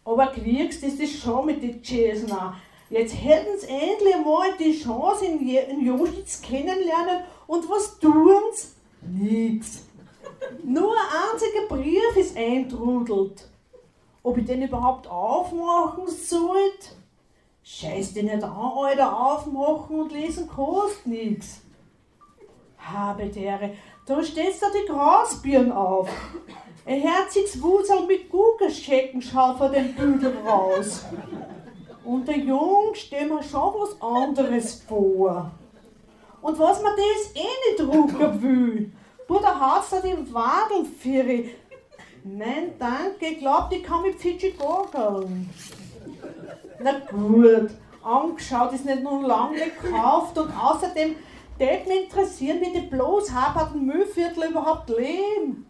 Speaker 3: Aber kriegst ist das schon mit den Chesner. Jetzt hätten sie endlich mal die Chance, in Joschitz kennenlernen. Und was tun sie? Nix. Nur ein einziger Brief ist eintrudelt. Ob ich den überhaupt aufmachen sollte? Scheiß den nicht an, Alter, aufmachen und lesen kostet nix. Habe dere, da steht da die Grasbirnen auf. Ein herziges Wusel mit Gugelschecken schaut vor dem Bügel raus. Und der Jung stellt mir schon was anderes vor. Und was man das eh nicht drucken will, Bruder hat's da die Wadeln. Nein, danke, ich glaub, die kann mit Pfitschi gurgeln. Na gut, angeschaut ist nicht nur lange gekauft und außerdem würde mich interessieren, wie die bloß haberten Müllviertel überhaupt leben.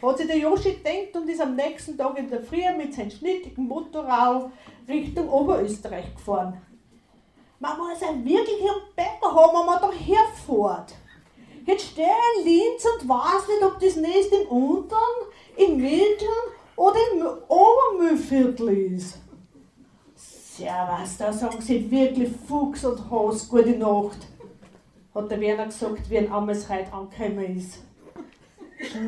Speaker 3: Hat sich der Joshi gedacht und ist am nächsten Tag in der Früh mit seinem schnittigen Motorrad Richtung Oberösterreich gefahren. Man muss einen wirklichen Bäcker haben, wenn man da herfährt. Jetzt stehe ich in Linz und weiß nicht, ob das Nest im Unteren, im Mittleren oder im Obermüllviertel ist. Servus, da sagen sie wirklich Fuchs und Haus, gute Nacht, hat der Werner gesagt, wie ein Amesreit angekommen ist.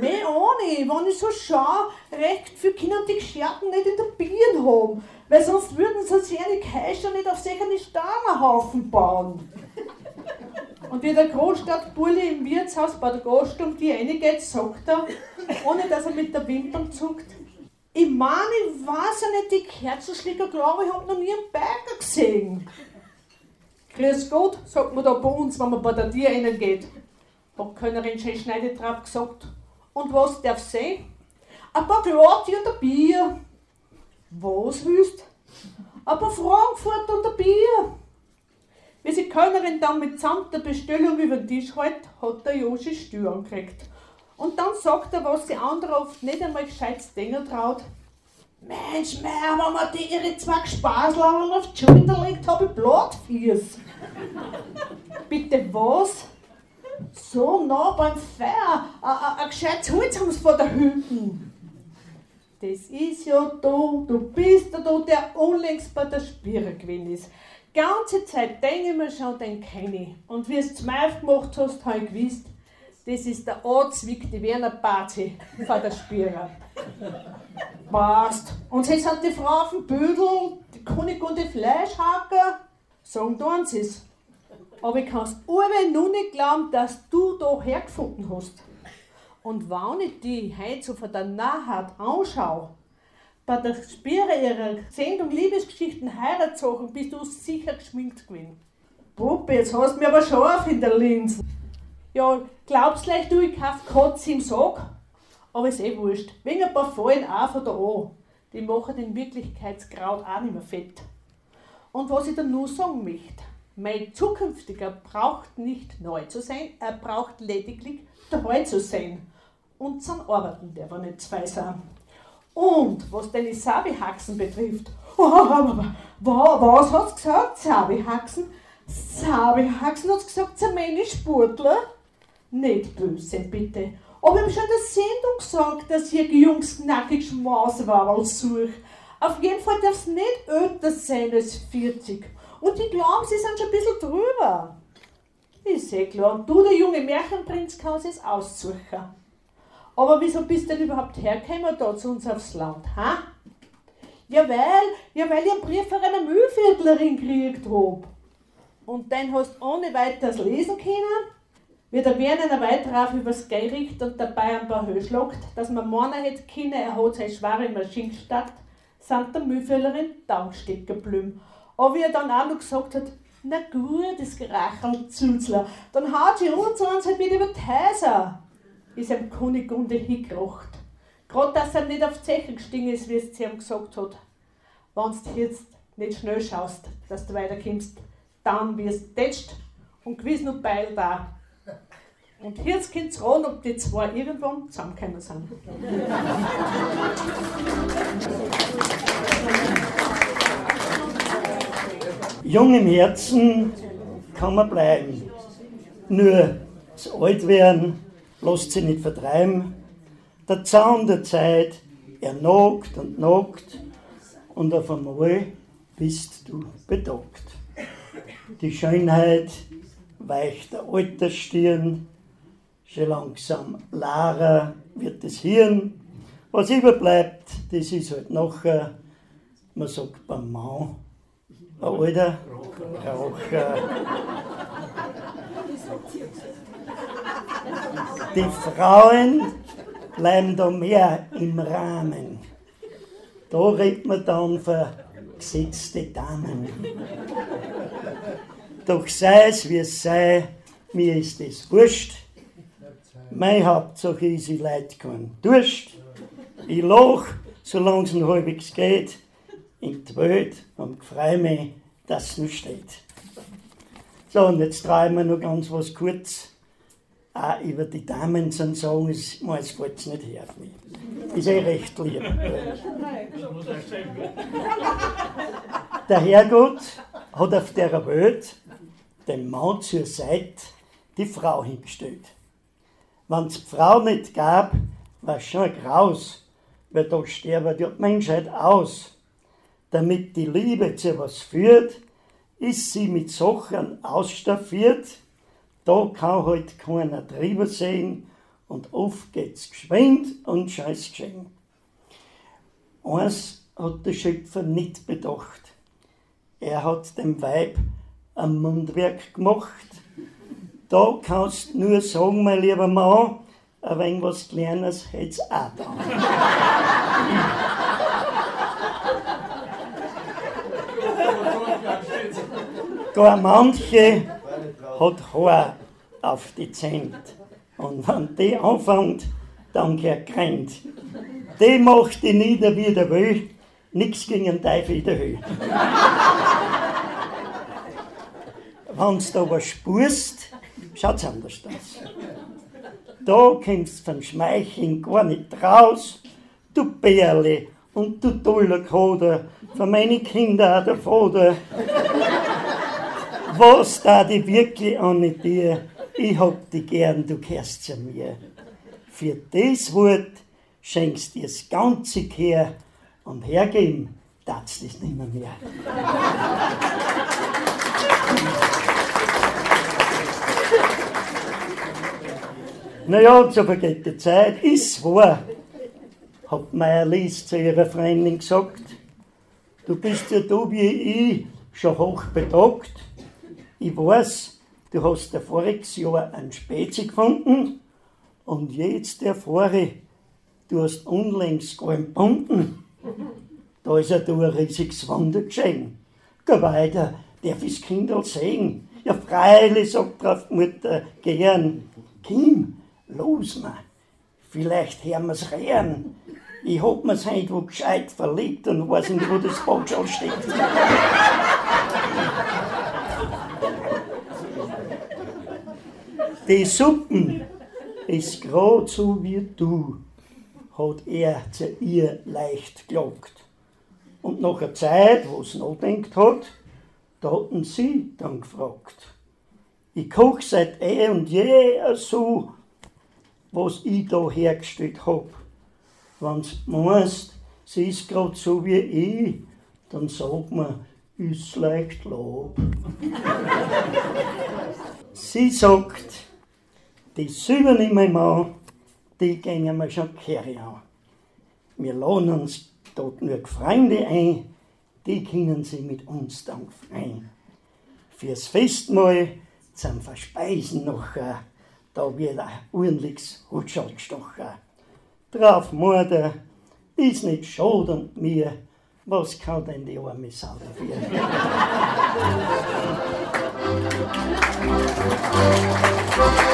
Speaker 3: Mehr ohne, wenn ich so schaue, recht viele Kinder die Gescherten nicht in der Birne haben, weil sonst würden sie sich eine Keischer nicht auf sich einen Stangerhaufen bauen. Und wie der Großstadtbully im Wirtshaus bei der Gastung die reingeht, sagt er, ohne dass er mit der Wimpern zuckt, ich meine, ich weiß ja nicht, die Kerzenschläger, glaube ich, habe noch nie einen Bäcker gesehen. Grüß Gott, sagt man da bei uns, wenn man bei der Tür reingeht. Hat Könnerin schön Schneide drauf gesagt. Und was darf sie? Ein paar Glati und ein Bier. Was willst? Ein paar Frankfurt und ein Bier. Wie sie Könnerin dann mitsamt der Bestellung über den Tisch hält, hat der Joshi Stirn gekriegt. Und dann sagt er, was die andere oft nicht einmal gescheites Dinge traut. Mensch, Meier, wenn man die ihre zwei Spaßlauern auf die Schulter legt, habe ich Blattfies. Bitte was? So nah beim Feuer, ein gescheites Holz haben sie vor der Hütten. Das ist ja du, du bist ja du, der unlängst bei der Spire gewesen ist. Ganze Zeit denke ich mir schon, den kenne ich. Und wie es zum gemacht hast, habe ich gewusst, das ist der die Werner Party von der Spire. Passt. Und jetzt hat die Frau auf dem Bödel, die König und die Fleischhacker, sagen tun sie es. Aber ich kann es nur nicht glauben, dass du da hergefunden hast. Und wenn ich die heute so von der Nahheit anschaue, bei der Spire ihrer Sendung Liebesgeschichten Heiratssachen bist du sicher geschminkt gewesen. Puppe, jetzt hast du mir aber scharf in der Linse. Ja, glaubst leicht du, ich kauf Kotz im Sack? Aber ist eh wurscht. Wegen ein paar Fallen auch von da an. Die machen den Wirklichkeitskraut auch nicht mehr fett. Und was ich dann nur sagen möchte, mein Zukünftiger braucht nicht neu zu sein, er braucht lediglich treu zu sein. Und zum Arbeiten der wir nicht zwei sein. Und was den Sabi-Haxen betrifft, was hat's gesagt, Sabi-Haxen? Sabi-Haxen hat's gesagt, Zermeni Sportler? Nicht böse, bitte. Aber ich schon in der Sendung gesagt, dass ihr Jungs nackig Schmauswaberl sucht. Auf jeden Fall darf es nicht älter sein als 40. Und die glauben, sie sind schon ein bisschen drüber. Ist eh klar. Und du, der junge Märchenprinz, kannst es aussuchen. Aber wieso bist du denn überhaupt hergekommen da zu uns aufs Land, ha? Ja, weil, ja, weil ich einen Brief von einer Müllviertlerin gekriegt hab. Und dann hast du ohne weiteres lesen können wie der Werner weiter übers Gericht und dabei ein paar Höhe schlagt, dass man meinen hätte können, er hat seine schwere Maschine gestackt, sind der Tankstecker geblieben. Aber wie er dann auch noch gesagt hat, na gut, das Gerachel Zuzler, dann haut sie uns uns halt wieder über die Häuser. Ist ihm Kunigunde hingerocht. Gerade, dass er nicht auf die Zeche gestiegen ist, wie es zu ihm gesagt hat. Wenn du jetzt nicht schnell schaust, dass du weiterkommst, dann wirst du tätscht und gewiss noch Beil da. Und jetzt es ran, ob die zwei irgendwann zusammengekommen sind.
Speaker 2: Jung im Herzen kann man bleiben. Nur das Altwerden lässt sich nicht vertreiben. Der Zaun der Zeit, er nagt und nagt und auf einmal bist du bedockt. Die Schönheit weicht der Altersstirn, schon langsam Lara wird das Hirn. Was überbleibt, das ist halt nachher, man sagt beim Mann, ein alter Raucher. Die Frauen bleiben da mehr im Rahmen. Da redet man dann von gesetzte Damen. Doch sei es wie es sei, mir ist es wurscht. Mein Hauptsache ist, ich leid keinen Durst. Ich lach, solange es noch halbwegs geht, in die Welt und freue mich, dass es noch steht. So, und jetzt treiben wir noch ganz was kurz auch über die Damen zu sagen, es, es fällt nicht her auf mich. Ist eh recht lieb. Der Herrgott hat auf der Welt dem Mann zur Seite die Frau hingestellt. Wenn es die Frau nicht gab, war es schon Graus, weil da sterbe die Menschheit aus. Damit die Liebe zu was führt, ist sie mit Sachen ausstaffiert. Da kann halt keiner drüber sehen und oft geht's geschwind und scheiß geschehen. Eins hat der Schöpfer nicht bedacht. Er hat dem Weib ein Mundwerk gemacht da kannst du nur sagen, mein lieber Mann, ein wenig was Kleines hätt's auch da. Gar manche hat Haar auf die Zent. Und wenn die anfängt, dann erkrennt. Die macht die nieder wie der will, nix gegen den Teufel in der Höhe. Wenn du aber spürst, schaut's anders aus. Da kommst du vom Schmeicheln gar nicht raus, du Bärle und du toller Koder, für meine Kinder der Vater. Was da die wirklich an dir? Ich hab dich gern, du gehörst zu mir. Für das Wort schenkst dir das ganze Kehr und hergeben darfst du nicht mehr. mehr. naja, so vergeht die Zeit, ist wahr, hat Meier Lies zu ihrer Freundin gesagt. Du bist ja du wie ich schon hoch betagt. Ich weiß, du hast ja voriges Jahr einen Spezi gefunden und jetzt erfahre du hast unlängst gar einen Bunten. Da ist ja du ein riesiges Wunder geschehen. Geh weiter, darf ich das Kind sehen? Ja, freilich, sagt drauf Mutter gern. Kim, los mal, vielleicht hören wir's rehren. Ich hab mir's heute wo gescheit verlegt und weiß nicht, wo das Boot steckt. Die Suppen ist grad so wie du, hat er zu ihr leicht gelockt. Und nach einer Zeit, wo es nachdenkt hat, da hatten sie dann gefragt. Ich koch seit eh und je so, was ich da hergestellt hab. Wenn's meinst, sie ist grad so wie ich, dann sag mir, ist leicht Lob. sie sagt, die Silber nicht mehr an, die gehen wir schon Kehre an. Wir laden uns dort nur Freunde ein, die können sie mit uns dann freien. Fürs Festmahl zum Verspeisen noch, äh, da wird ein ordentliches Hutschal gestochen. Drauf Morde, ist nicht schade und mir, was kann denn die arme Sau dafür?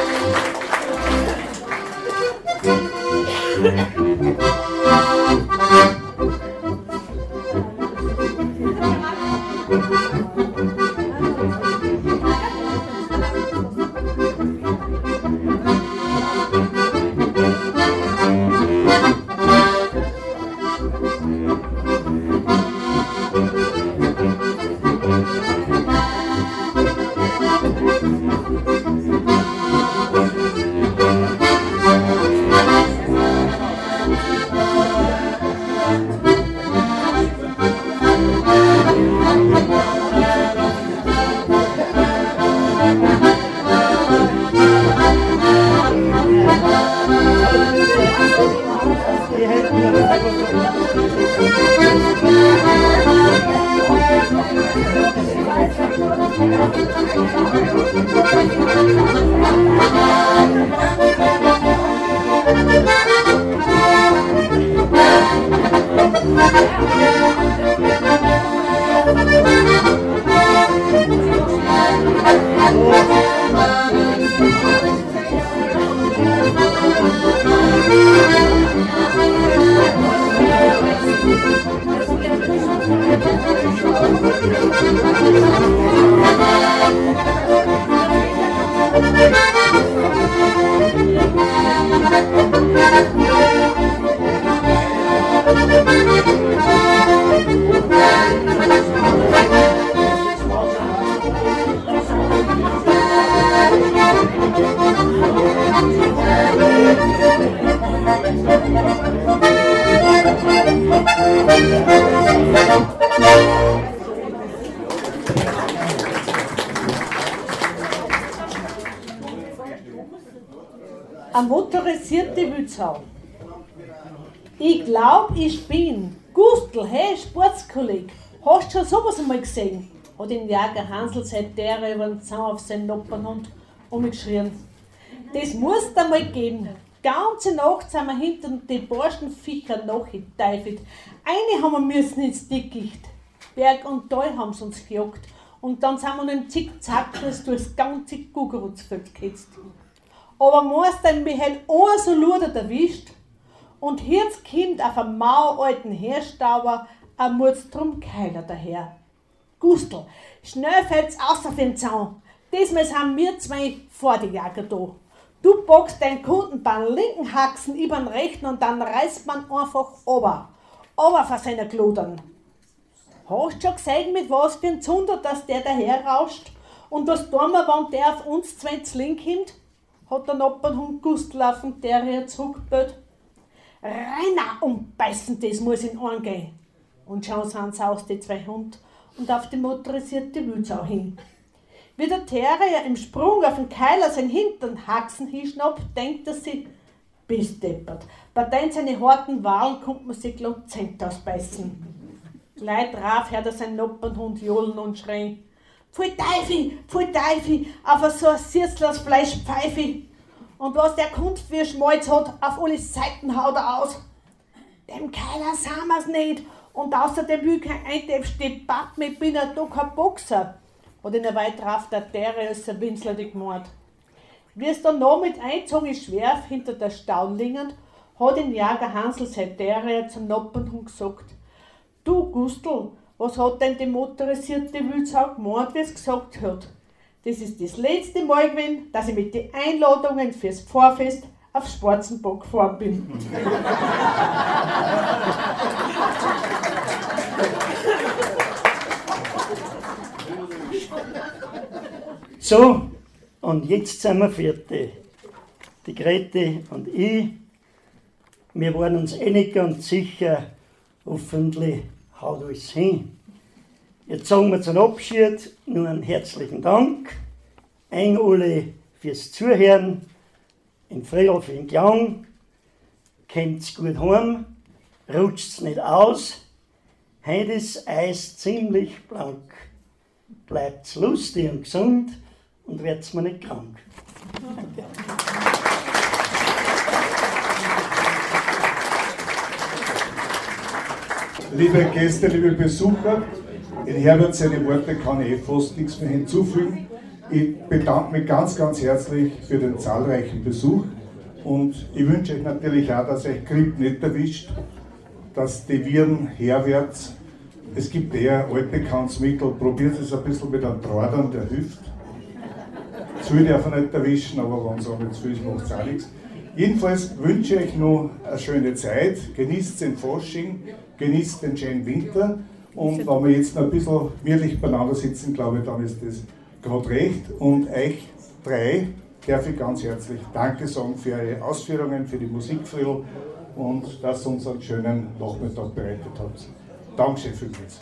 Speaker 3: Eine motorisierte Wildsau. Ich glaub, ich bin. Gustl, hey, Sportskolleg. Hast du schon sowas einmal gesehen? Hat den Jäger Hansel seit der über den Zaun auf seinen Noppernhund umgeschrien. Das muss da mal geben. Ganze Nacht sind wir hinter den Borstenviechern nachgeteifelt. Eine haben wir müssen ins Dickicht. Berg und Tal haben sie uns gejagt. und dann sind wir im Zickzackkurs durchs ganze Gugerutzfeld gehetzt. Aber meist dann mich halt einer so ludert erwischt und jetzt kommt auf einen maualten Herstauber ein Mordstrum Keiler daher. Gustl, schnell fällt's außer den Zaun. Diesmal sind wir zwei vor die Jagd da. Du bockst deinen Kunden beim linken Haxen über den rechten und dann reißt man einfach ober. Ober von seiner Glodern. Hast du schon gesehen, mit was für ein Zunder, dass der daher rauscht? Und was tun wir, wenn der auf uns zwei Link kommt? Hat der Noppernhund Gustl auf den Terrier zurückgebellt. Reiner umbeißen, das muss in Ohren gehen. Und sind sie aus, die zwei Hunde, und auf die motorisierte Wildsau hin. Wie der Terrier im Sprung auf den Keiler sein Hintern Haxen hinschnappt, denkt er sich, bist deppert. Bei den seine harten Wahlen kommt man sich glatt Zent ausbeißen. Gleich drauf hört er seinen Noppernhund johlen und schreien. Pfui Teufel, pfui Teufel, auf so ein Sirzl Fleisch Pfeife. Und was der Kunst für Schmalz hat, auf alle Seiten haut er aus. Dem Keiler sagen wir's nicht. Und außerdem will kein Eintepfste Papp mit, bin er doch kein Boxer. Terre als ein Winsler die gemord. Wie es dann noch mit einzogen Schwerf hinter der Staun lingend, hat den Jager Hansel sein Terrier zum Noppernhund gesagt, Du Gustl, was hat denn die motorisierte Wildsau gemacht, wie es gesagt hat? Das ist das letzte Mal gewesen, dass ich mit den Einladungen fürs Pfarrfest auf Schwarzenbock gefahren bin.
Speaker 2: So, und jetzt sind wir fertig. Die Grete und ich. Wir waren uns einig ganz sicher, hoffentlich haut alles hin. Jetzt sagen wir zum Abschied nur einen herzlichen Dank. Ein alle fürs Zuhören, in Friedhof in Klang. Kommt's gut heim, rutscht's nicht aus. Heute ist Eis ziemlich blank. Bleibt's lustig und gesund und werd's mir nicht krank.
Speaker 1: Liebe Gäste, liebe Besucher, in Herbert seine Worte kann ich eh fast nichts mehr hinzufügen. Ich bedanke mich ganz, ganz herzlich für den zahlreichen Besuch und ich wünsche euch natürlich auch, dass euch Grip nicht erwischt, dass die Viren herwärts. Es gibt eher altbekanntes Mittel, probiert es ein bisschen mit einem Draht der hilft. Zu viel darf nicht erwischen, aber wenn es auch nicht zu viel ist, macht es auch nichts. Jedenfalls wünsche ich euch noch eine schöne Zeit, genießt den Fasching, genießt den schönen Winter und wenn wir jetzt noch ein bisschen gemütlich beieinander sitzen, glaube ich, dann ist das gerade recht. Und euch drei darf ich ganz herzlich Danke sagen für eure Ausführungen, für die Musikfrill und dass ihr uns einen schönen Nachmittag bereitet habt. Dankeschön vielmals.